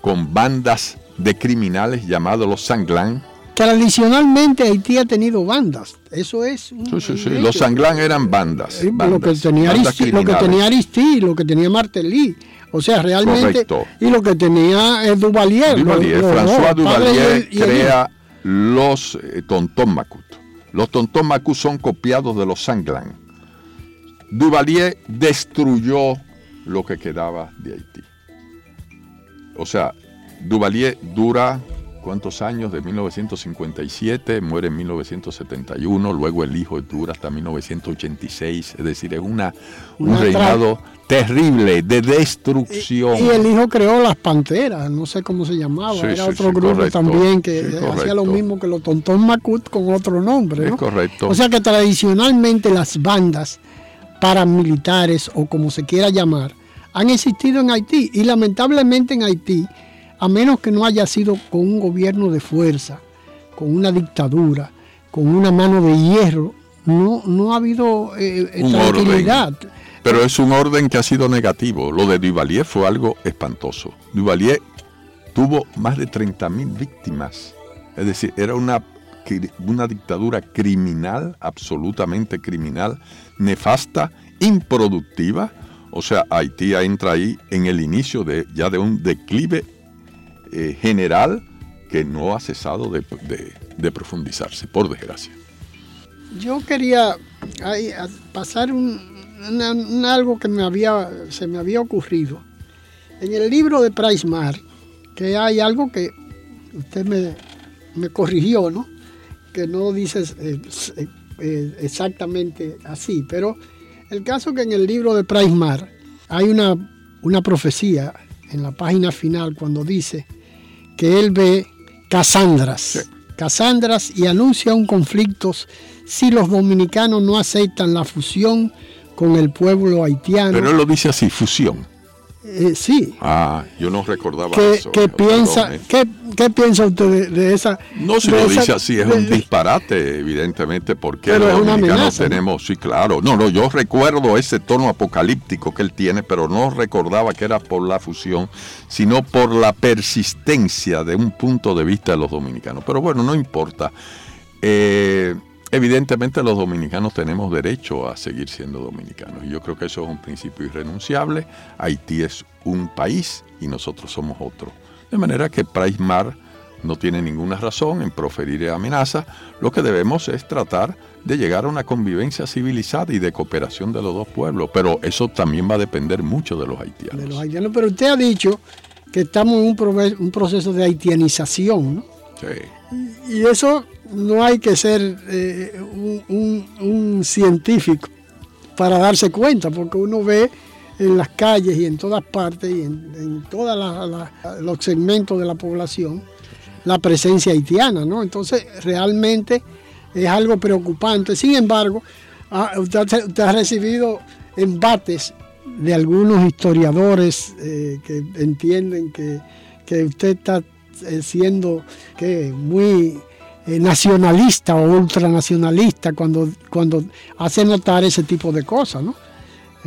con bandas de criminales llamados los Sanglán, tradicionalmente Haití ha tenido bandas. Eso es. sí, sí, sí. Los Sanglán eran bandas. lo, que tenía Aristí, lo que tenía Aristí, lo que tenía Martelly. O sea, realmente. Y lo que tenía es Duvalier. Duvalier François Duvalier crea los eh, Tontón Macut. Los Tontón Macut son copiados de los Sanglán. Duvalier destruyó lo que quedaba de Haití. O sea, Duvalier dura cuántos años, de 1957, muere en 1971, luego el hijo dura hasta 1986, es decir, es una, un reinado terrible de destrucción. Y, el hijo creó las Panteras, no sé cómo se llamaba, era otro grupo también que hacía lo mismo que los Tontón Macut con otro nombre. ¿no? Es correcto. O sea que tradicionalmente las bandas paramilitares o como se quiera llamar, han existido en Haití y lamentablemente en Haití a menos que no haya sido con un gobierno de fuerza, con una dictadura, con una mano de hierro, no, no ha habido eh, eh, tranquilidad. Pero es un orden que ha sido negativo. Lo de Duvalier fue algo espantoso. Duvalier tuvo más de 30.000 víctimas. Es decir, era una, una dictadura criminal, absolutamente criminal, nefasta, improductiva. O sea, Haití entra ahí en el inicio de, ya de un declive eh, general que no ha cesado de, profundizarse, por desgracia. Yo quería pasar un, algo que me había, se me había ocurrido. En el libro de Price Mar, que hay algo que usted me, corrigió, ¿no? Que no dice eh, eh, exactamente así, pero el caso que en el libro de Price Mar hay una profecía en la página final cuando dice que él ve Casandras. Casandras y anuncia un conflicto si los dominicanos no aceptan la fusión con el pueblo haitiano. Pero él lo dice así, fusión. Eh, sí. Ah, yo no recordaba ¿Qué, eso. ¿qué piensa, eh. ¿qué, piensa usted de, esa? No se lo dice así, es un disparate, evidentemente, porque los dominicanos tenemos, sí, claro. No, no, yo recuerdo ese tono apocalíptico que él tiene, pero no recordaba que era por la fusión, sino por la persistencia de un punto de vista de los dominicanos. Pero bueno, no importa. Eh, Evidentemente los dominicanos tenemos derecho a seguir siendo dominicanos y yo creo que eso es un principio irrenunciable. Haití es un país y nosotros somos otro. De manera que Price Mar no tiene ninguna razón en proferir amenaza. Lo que debemos es tratar de llegar a una convivencia civilizada y de cooperación de los dos pueblos. Pero eso también va a depender mucho de los haitianos. De los haitianos, pero usted ha dicho que estamos en un proceso de haitianización, ¿no? Sí. Y eso no hay que ser eh, un, científico para darse cuenta, porque uno ve en las calles y en todas partes y en, todos los segmentos de la población la presencia haitiana, ¿no? Entonces realmente es algo preocupante. Sin embargo, ah, usted, ha recibido embates de algunos historiadores eh, que entienden que, que usted está eh, siendo que muy eh, nacionalista o ultranacionalista cuando, cuando hace notar ese tipo de cosas, ¿no?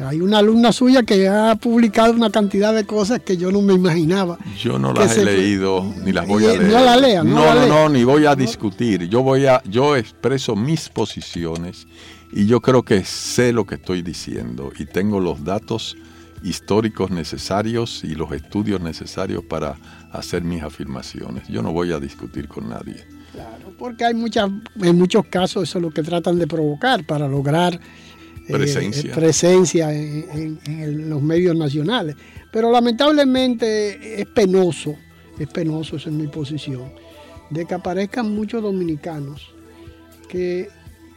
Hay una alumna suya que ha publicado una cantidad de cosas que yo no me imaginaba. Yo no las he leído ni las voy a leer. No la lea, no, no, no, ni voy a discutir. Yo voy a, yo expreso mis posiciones y yo creo que sé lo que estoy diciendo y tengo los datos históricos necesarios y los estudios necesarios para hacer mis afirmaciones. Yo no voy a discutir con nadie. Claro, porque hay muchas, en muchos casos eso es lo que tratan de provocar para lograr eh, presencia, en, los medios nacionales. Pero lamentablemente es penoso, es penoso, esa es mi posición, de que aparezcan muchos dominicanos que,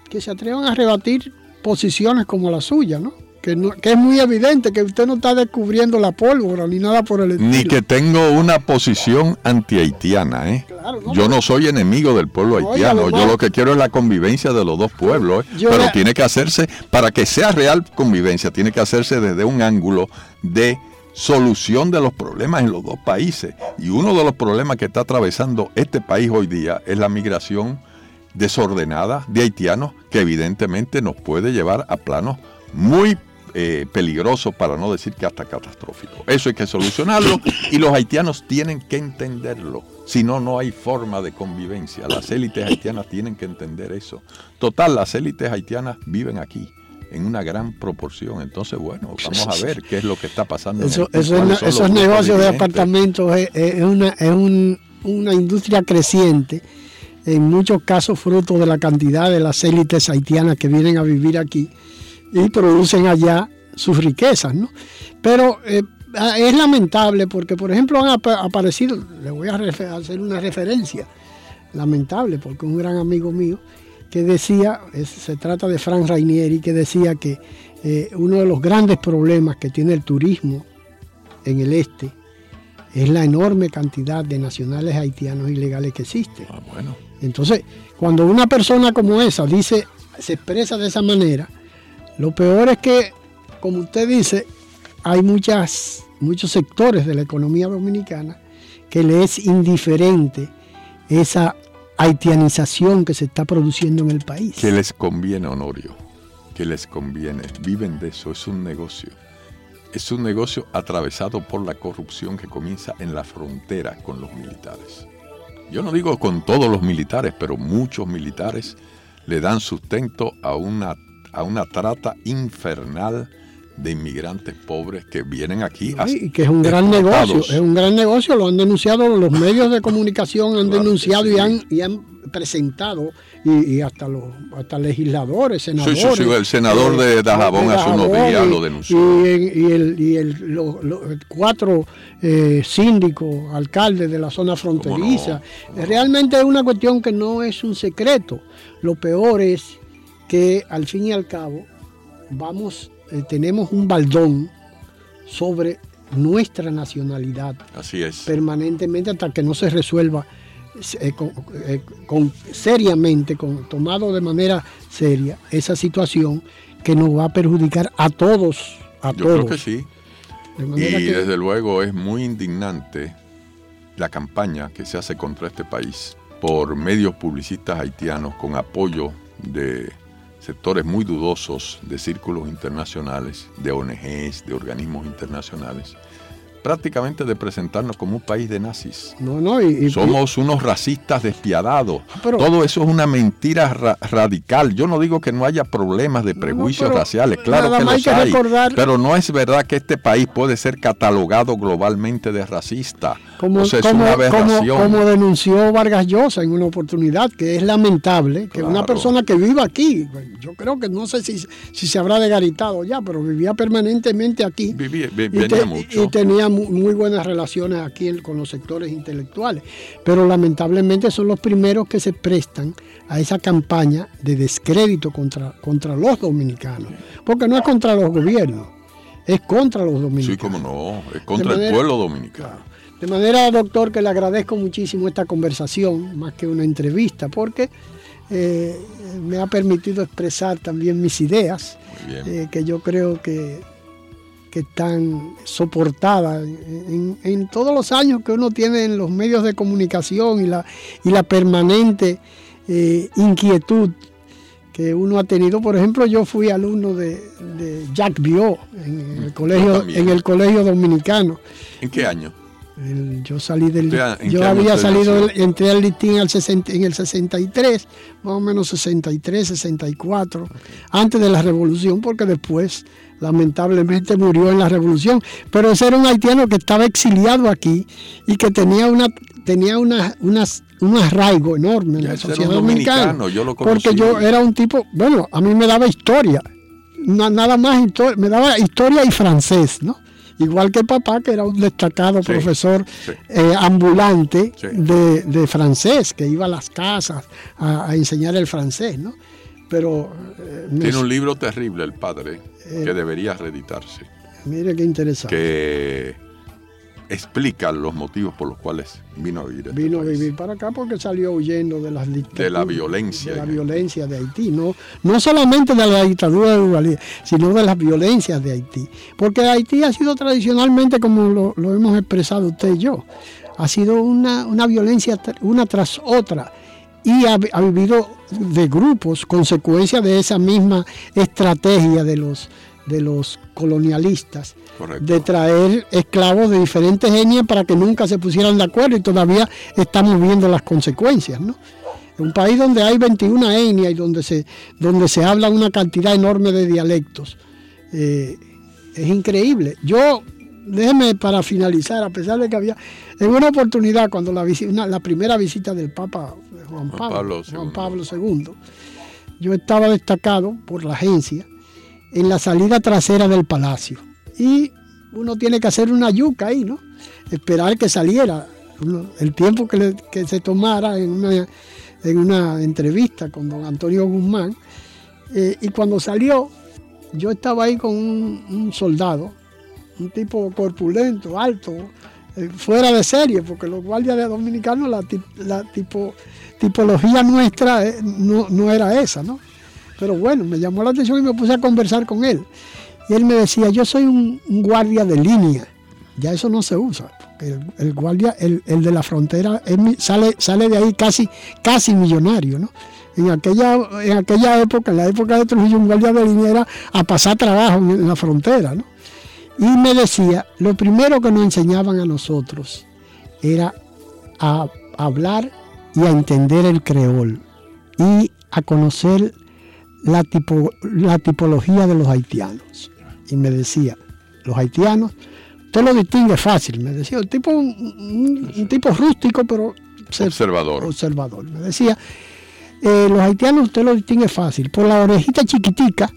que se atrevan a rebatir posiciones como la suya, ¿no? Que, es muy evidente que usted no está descubriendo la pólvora ni nada por el estilo. Ni que tengo una posición anti-haitiana, ¿eh? yo no soy enemigo del pueblo haitiano, yo lo que quiero es la convivencia de los dos pueblos, ¿eh? pero tiene que hacerse, para que sea real convivencia, tiene que hacerse desde un ángulo de solución de los problemas en los dos países. Y uno de los problemas que está atravesando este país hoy día es la migración desordenada de haitianos que evidentemente nos puede llevar a planos muy eh, peligroso, para no decir que hasta catastrófico. Eso hay que solucionarlo [LAUGHS] y los haitianos tienen que entenderlo. Si no, no hay forma de convivencia. Las élites haitianas tienen que entender eso. Total, las élites haitianas viven aquí en una gran proporción. Entonces, bueno, vamos a ver qué es lo que está pasando. esos negocios de apartamentos es, una, es una industria creciente, en muchos casos fruto de la cantidad de las élites haitianas que vienen a vivir aquí y producen allá sus riquezas, ¿no? Pero eh, es lamentable porque, por ejemplo, han aparecido, le voy a hacer una referencia, lamentable, porque un gran amigo mío que decía, se trata de Frank Rainieri, que decía que eh, uno de los grandes problemas que tiene el turismo en el este es la enorme cantidad de nacionales haitianos ilegales que existen. Ah, bueno. Entonces, cuando una persona como esa dice, se expresa de esa manera, lo peor es que, como usted dice, hay muchas, muchos sectores de la economía dominicana que le es indiferente esa haitianización que se está produciendo en el país. Que les conviene, Honorio, que les conviene. Viven de eso, es un negocio. Es un negocio atravesado por la corrupción que comienza en la frontera con los militares. Yo no digo con todos los militares, pero muchos militares le dan sustento a una, a una trata infernal de inmigrantes pobres que vienen aquí. y que es un gran negocio, es un gran negocio, lo han denunciado los medios de comunicación, han denunciado y, han, y han presentado, y, hasta los hasta legisladores, senadores. Sí, sí, el senador de Dajabón hace unos días lo denunció. Y, el, y el, los, cuatro eh, síndicos, alcaldes de la zona fronteriza. Realmente es una cuestión que no es un secreto. Lo peor es que al fin y al cabo vamos eh, tenemos un baldón sobre nuestra nacionalidad. Así es. Permanentemente hasta que no se resuelva eh, eh, con, seriamente, con, tomado de manera seria, esa situación que nos va a perjudicar a todos. A Yo creo que sí. y desde luego es muy indignante la campaña que se hace contra este país por medios publicistas haitianos con apoyo de sectores muy dudosos de círculos internacionales, de ONGs, de organismos internacionales, prácticamente de presentarnos como un país de nazis. No, no, Somos unos racistas despiadados. Ah, Todo eso es una mentira radical. Yo no digo que no haya problemas de prejuicios raciales, claro que los hay, pero no es verdad que este país puede ser catalogado globalmente de racista. Como, como, denunció Vargas Llosa en una oportunidad, que es lamentable que una persona que viva aquí, yo creo que no sé si, si se habrá degaritado ya, pero vivía permanentemente aquí. Vivía, venía mucho. Y tenía muy, buenas relaciones aquí con los sectores intelectuales, pero lamentablemente son los primeros que se prestan a esa campaña de descrédito contra, contra los dominicanos, porque no es contra los gobiernos, es contra los dominicanos. Sí, como no, es contra el pueblo dominicano. De manera, doctor, que le agradezco muchísimo esta conversación, más que una entrevista, porque eh, me ha permitido expresar también mis ideas, eh, que yo creo que que están soportadas en, todos los años que uno tiene en los medios de comunicación y la, y la permanente eh, inquietud que uno ha tenido. Por ejemplo, yo fui alumno de, Jacques Biot en el colegio, en el colegio dominicano. ¿En qué año? Yo salí del yo había salido entré al listín al en el 63 más o menos 63 64 antes de la revolución porque después lamentablemente murió en la revolución. Pero ese era un haitiano que estaba exiliado aquí y que tenía una tenía una, un arraigo enorme en la sociedad dominicana. porque yo era un tipo bueno a mí me daba historia. Nada más me daba historia y francés no igual que papá, que era un destacado profesor eh, ambulante de, francés, que iba a las casas a, enseñar el francés, ¿no? Pero... Eh, Tiene un libro terrible el padre, que eh, debería reeditarse. Mire qué interesante. Que explica los motivos por los cuales vino a vivir. Este vino a vivir para acá porque salió huyendo de las De la violencia. De la violencia de Haití. No, no solamente de la dictadura de Duvalier, sino de las violencias de Haití. Porque Haití ha sido tradicionalmente, como lo, hemos expresado usted y yo, ha sido una, una violencia una tras otra y ha, vivido de grupos, consecuencia de esa misma estrategia de los de los colonialistas de traer esclavos de diferentes etnias para que nunca se pusieran de acuerdo y todavía estamos viendo las consecuencias, ¿no? Un país donde hay 21 etnias y donde se, donde se habla una cantidad enorme de dialectos. Eh, es increíble. Yo, déjeme para finalizar, a pesar de que había, en una oportunidad cuando la, la primera visita del Papa Juan Pablo, Juan Pablo II, yo estaba destacado por la agencia en la salida trasera del palacio. Y uno tiene que hacer una yuca ahí, ¿no? Esperar que saliera el tiempo que, se tomara en una, en una, entrevista con don Antonio Guzmán. Eh, y cuando salió, yo estaba ahí con un, soldado, un tipo corpulento, alto, eh, fuera de serie, porque los guardias de dominicanos, la, la tipo, tipología nuestra eh, no, no era esa, ¿no? Pero bueno, me llamó la atención y me puse a conversar con él. Y él me decía, yo soy un, guardia de línea. Ya eso no se usa. El, guardia, el, de la frontera, sale, de ahí casi, millonario, ¿no? En aquella, época, en la época de Trujillo, un guardia de línea era a pasar trabajo en, la frontera, ¿no? Y me decía, lo primero que nos enseñaban a nosotros era a hablar y a entender el creol y a conocer la tipología de los haitianos. Y me decía, los haitianos, usted lo distingue fácil, me decía, un tipo, un, tipo rústico, pero observador. observador. Me decía, eh, los haitianos usted lo distingue fácil, por la orejita chiquitica,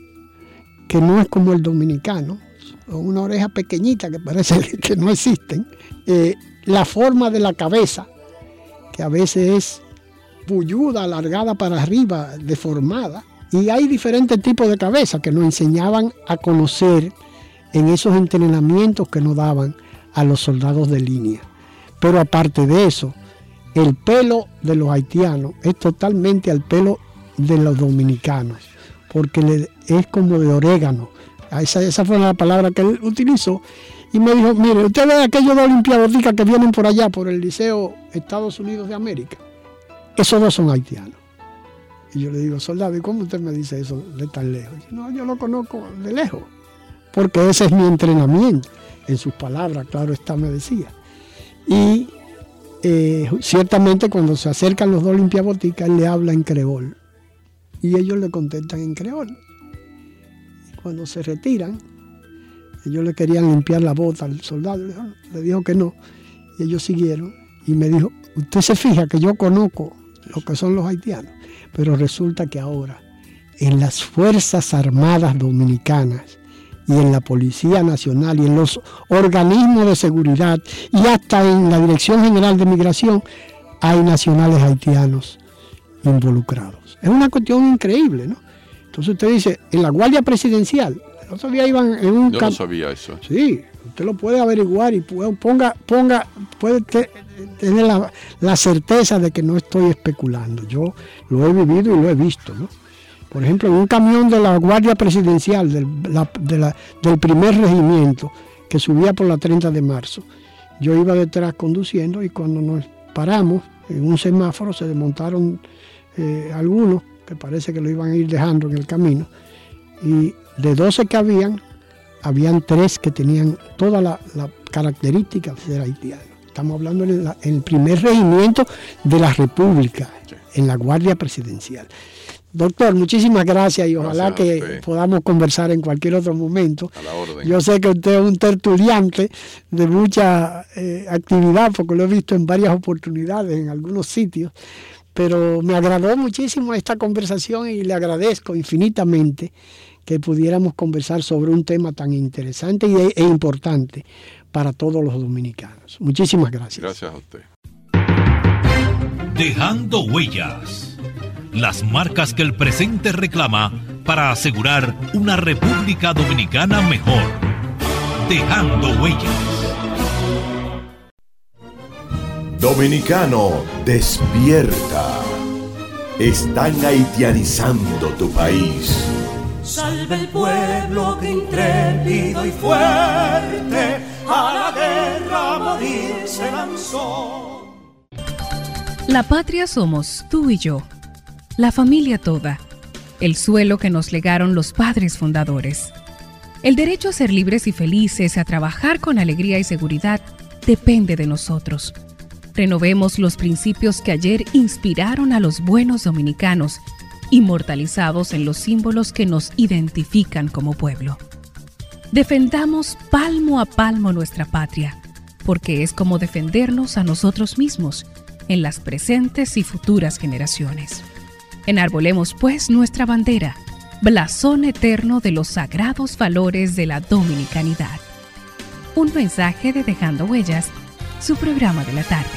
que no es como el dominicano, o una oreja pequeñita que parece [LAUGHS] que no existen, eh, la forma de la cabeza, que a veces es pulluda, alargada para arriba, deformada, y hay diferentes tipos de cabezas que nos enseñaban a conocer en esos entrenamientos que nos daban a los soldados de línea. Pero aparte de eso, el pelo de los haitianos es totalmente al pelo de los dominicanos, porque es como de orégano. Esa, esa fue la palabra que él utilizó. Y me dijo, mire, usted ve aquellos dos olimpiadoticas que vienen por allá, por el Liceo Estados Unidos de América. Esos dos son haitianos. Y yo le digo, soldado, ¿y cómo usted me dice eso de tan lejos? no, yo lo conozco de lejos, porque ese es mi entrenamiento. En sus palabras, claro está, me decía. Y eh, ciertamente cuando se acercan los dos limpiaboticas, él le habla en creol. Y ellos le contestan en creol. cuando se retiran, ellos le querían limpiar la bota al soldado, le dijo que no. Y ellos siguieron. Y me dijo, usted se fija que yo conozco lo que son los haitianos. Pero resulta que ahora en las Fuerzas Armadas Dominicanas y en la Policía Nacional y en los organismos de seguridad y hasta en la Dirección General de Migración hay nacionales haitianos involucrados. Es una cuestión increíble, ¿no? Entonces usted dice, en la Guardia Presidencial, el otro día iban en un... Yo no sabía eso. Sí, usted lo puede averiguar y ponga, ponga, puede tener la, certeza de que no estoy especulando. Yo lo he vivido y lo he visto. Por ejemplo, en un camión de la Guardia Presidencial del, del primer regimiento que subía por la 30 de marzo, yo iba detrás conduciendo y cuando nos paramos en un semáforo se desmontaron eh, algunos que parece que lo iban a ir dejando en el camino y de 12 que habían, habían tres que tenían todas las la características de ser haitianos. Estamos hablando en, el primer regimiento de la República, en la Guardia Presidencial. Doctor, muchísimas gracias y ojalá que podamos conversar en cualquier otro momento. Yo sé que usted es un tertuliante de mucha eh, actividad, porque lo he visto en varias oportunidades, en algunos sitios, pero me agradó muchísimo esta conversación y le agradezco infinitamente que pudiéramos conversar sobre un tema tan interesante e, importante para todos los dominicanos. Muchísimas gracias. Gracias a usted. Dejando huellas. Las marcas que el presente reclama para asegurar una República Dominicana mejor. Dejando huellas. Dominicano, despierta. Están haitianizando tu país. Salve el pueblo que intrépido y fuerte a la guerra morir se lanzó. La patria somos tú y yo, la familia toda, el suelo que nos legaron los padres fundadores, El derecho a ser libres y felices, a trabajar con alegría y seguridad, depende de nosotros. Renovemos los principios que ayer inspiraron a los buenos dominicanos, inmortalizados en los símbolos que nos identifican como pueblo. Defendamos palmo a palmo nuestra patria, porque es como defendernos a nosotros mismos en las presentes y futuras generaciones. Enarbolemos pues nuestra bandera, blasón eterno de los sagrados valores de la dominicanidad. Un mensaje de Dejando Huellas, su programa de la tarde.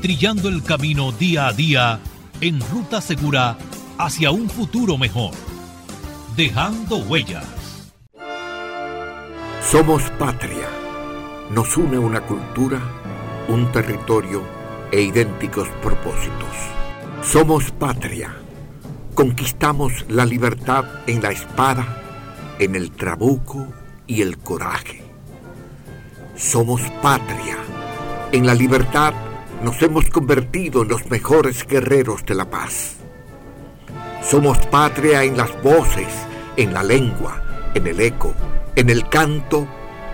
Trillando el camino día a día en ruta segura hacia un futuro mejor. Dejando Huellas. Somos patria. Nos une una cultura, un territorio e idénticos propósitos. Somos patria. Conquistamos la libertad en la espada, en el trabuco y el coraje. Somos patria. En la libertad nos hemos convertido en los mejores guerreros de la paz. Somos patria en las voces, en la lengua, en el eco, en el canto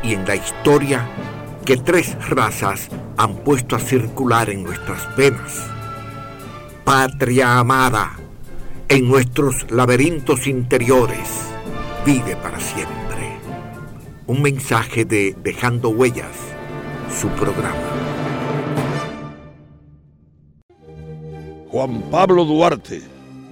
y en la historia que tres razas han puesto a circular en nuestras venas. Patria amada, en nuestros laberintos interiores, vive para siempre. Un mensaje de Dejando Huellas, su programa. Juan Pablo Duarte,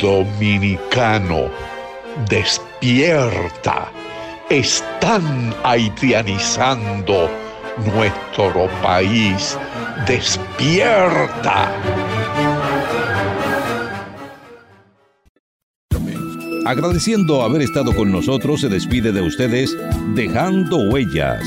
Dominicano, despierta están haitianizando nuestro país. Despierta. Agradeciendo haber estado con nosotros, se despide de ustedes dejando huellas,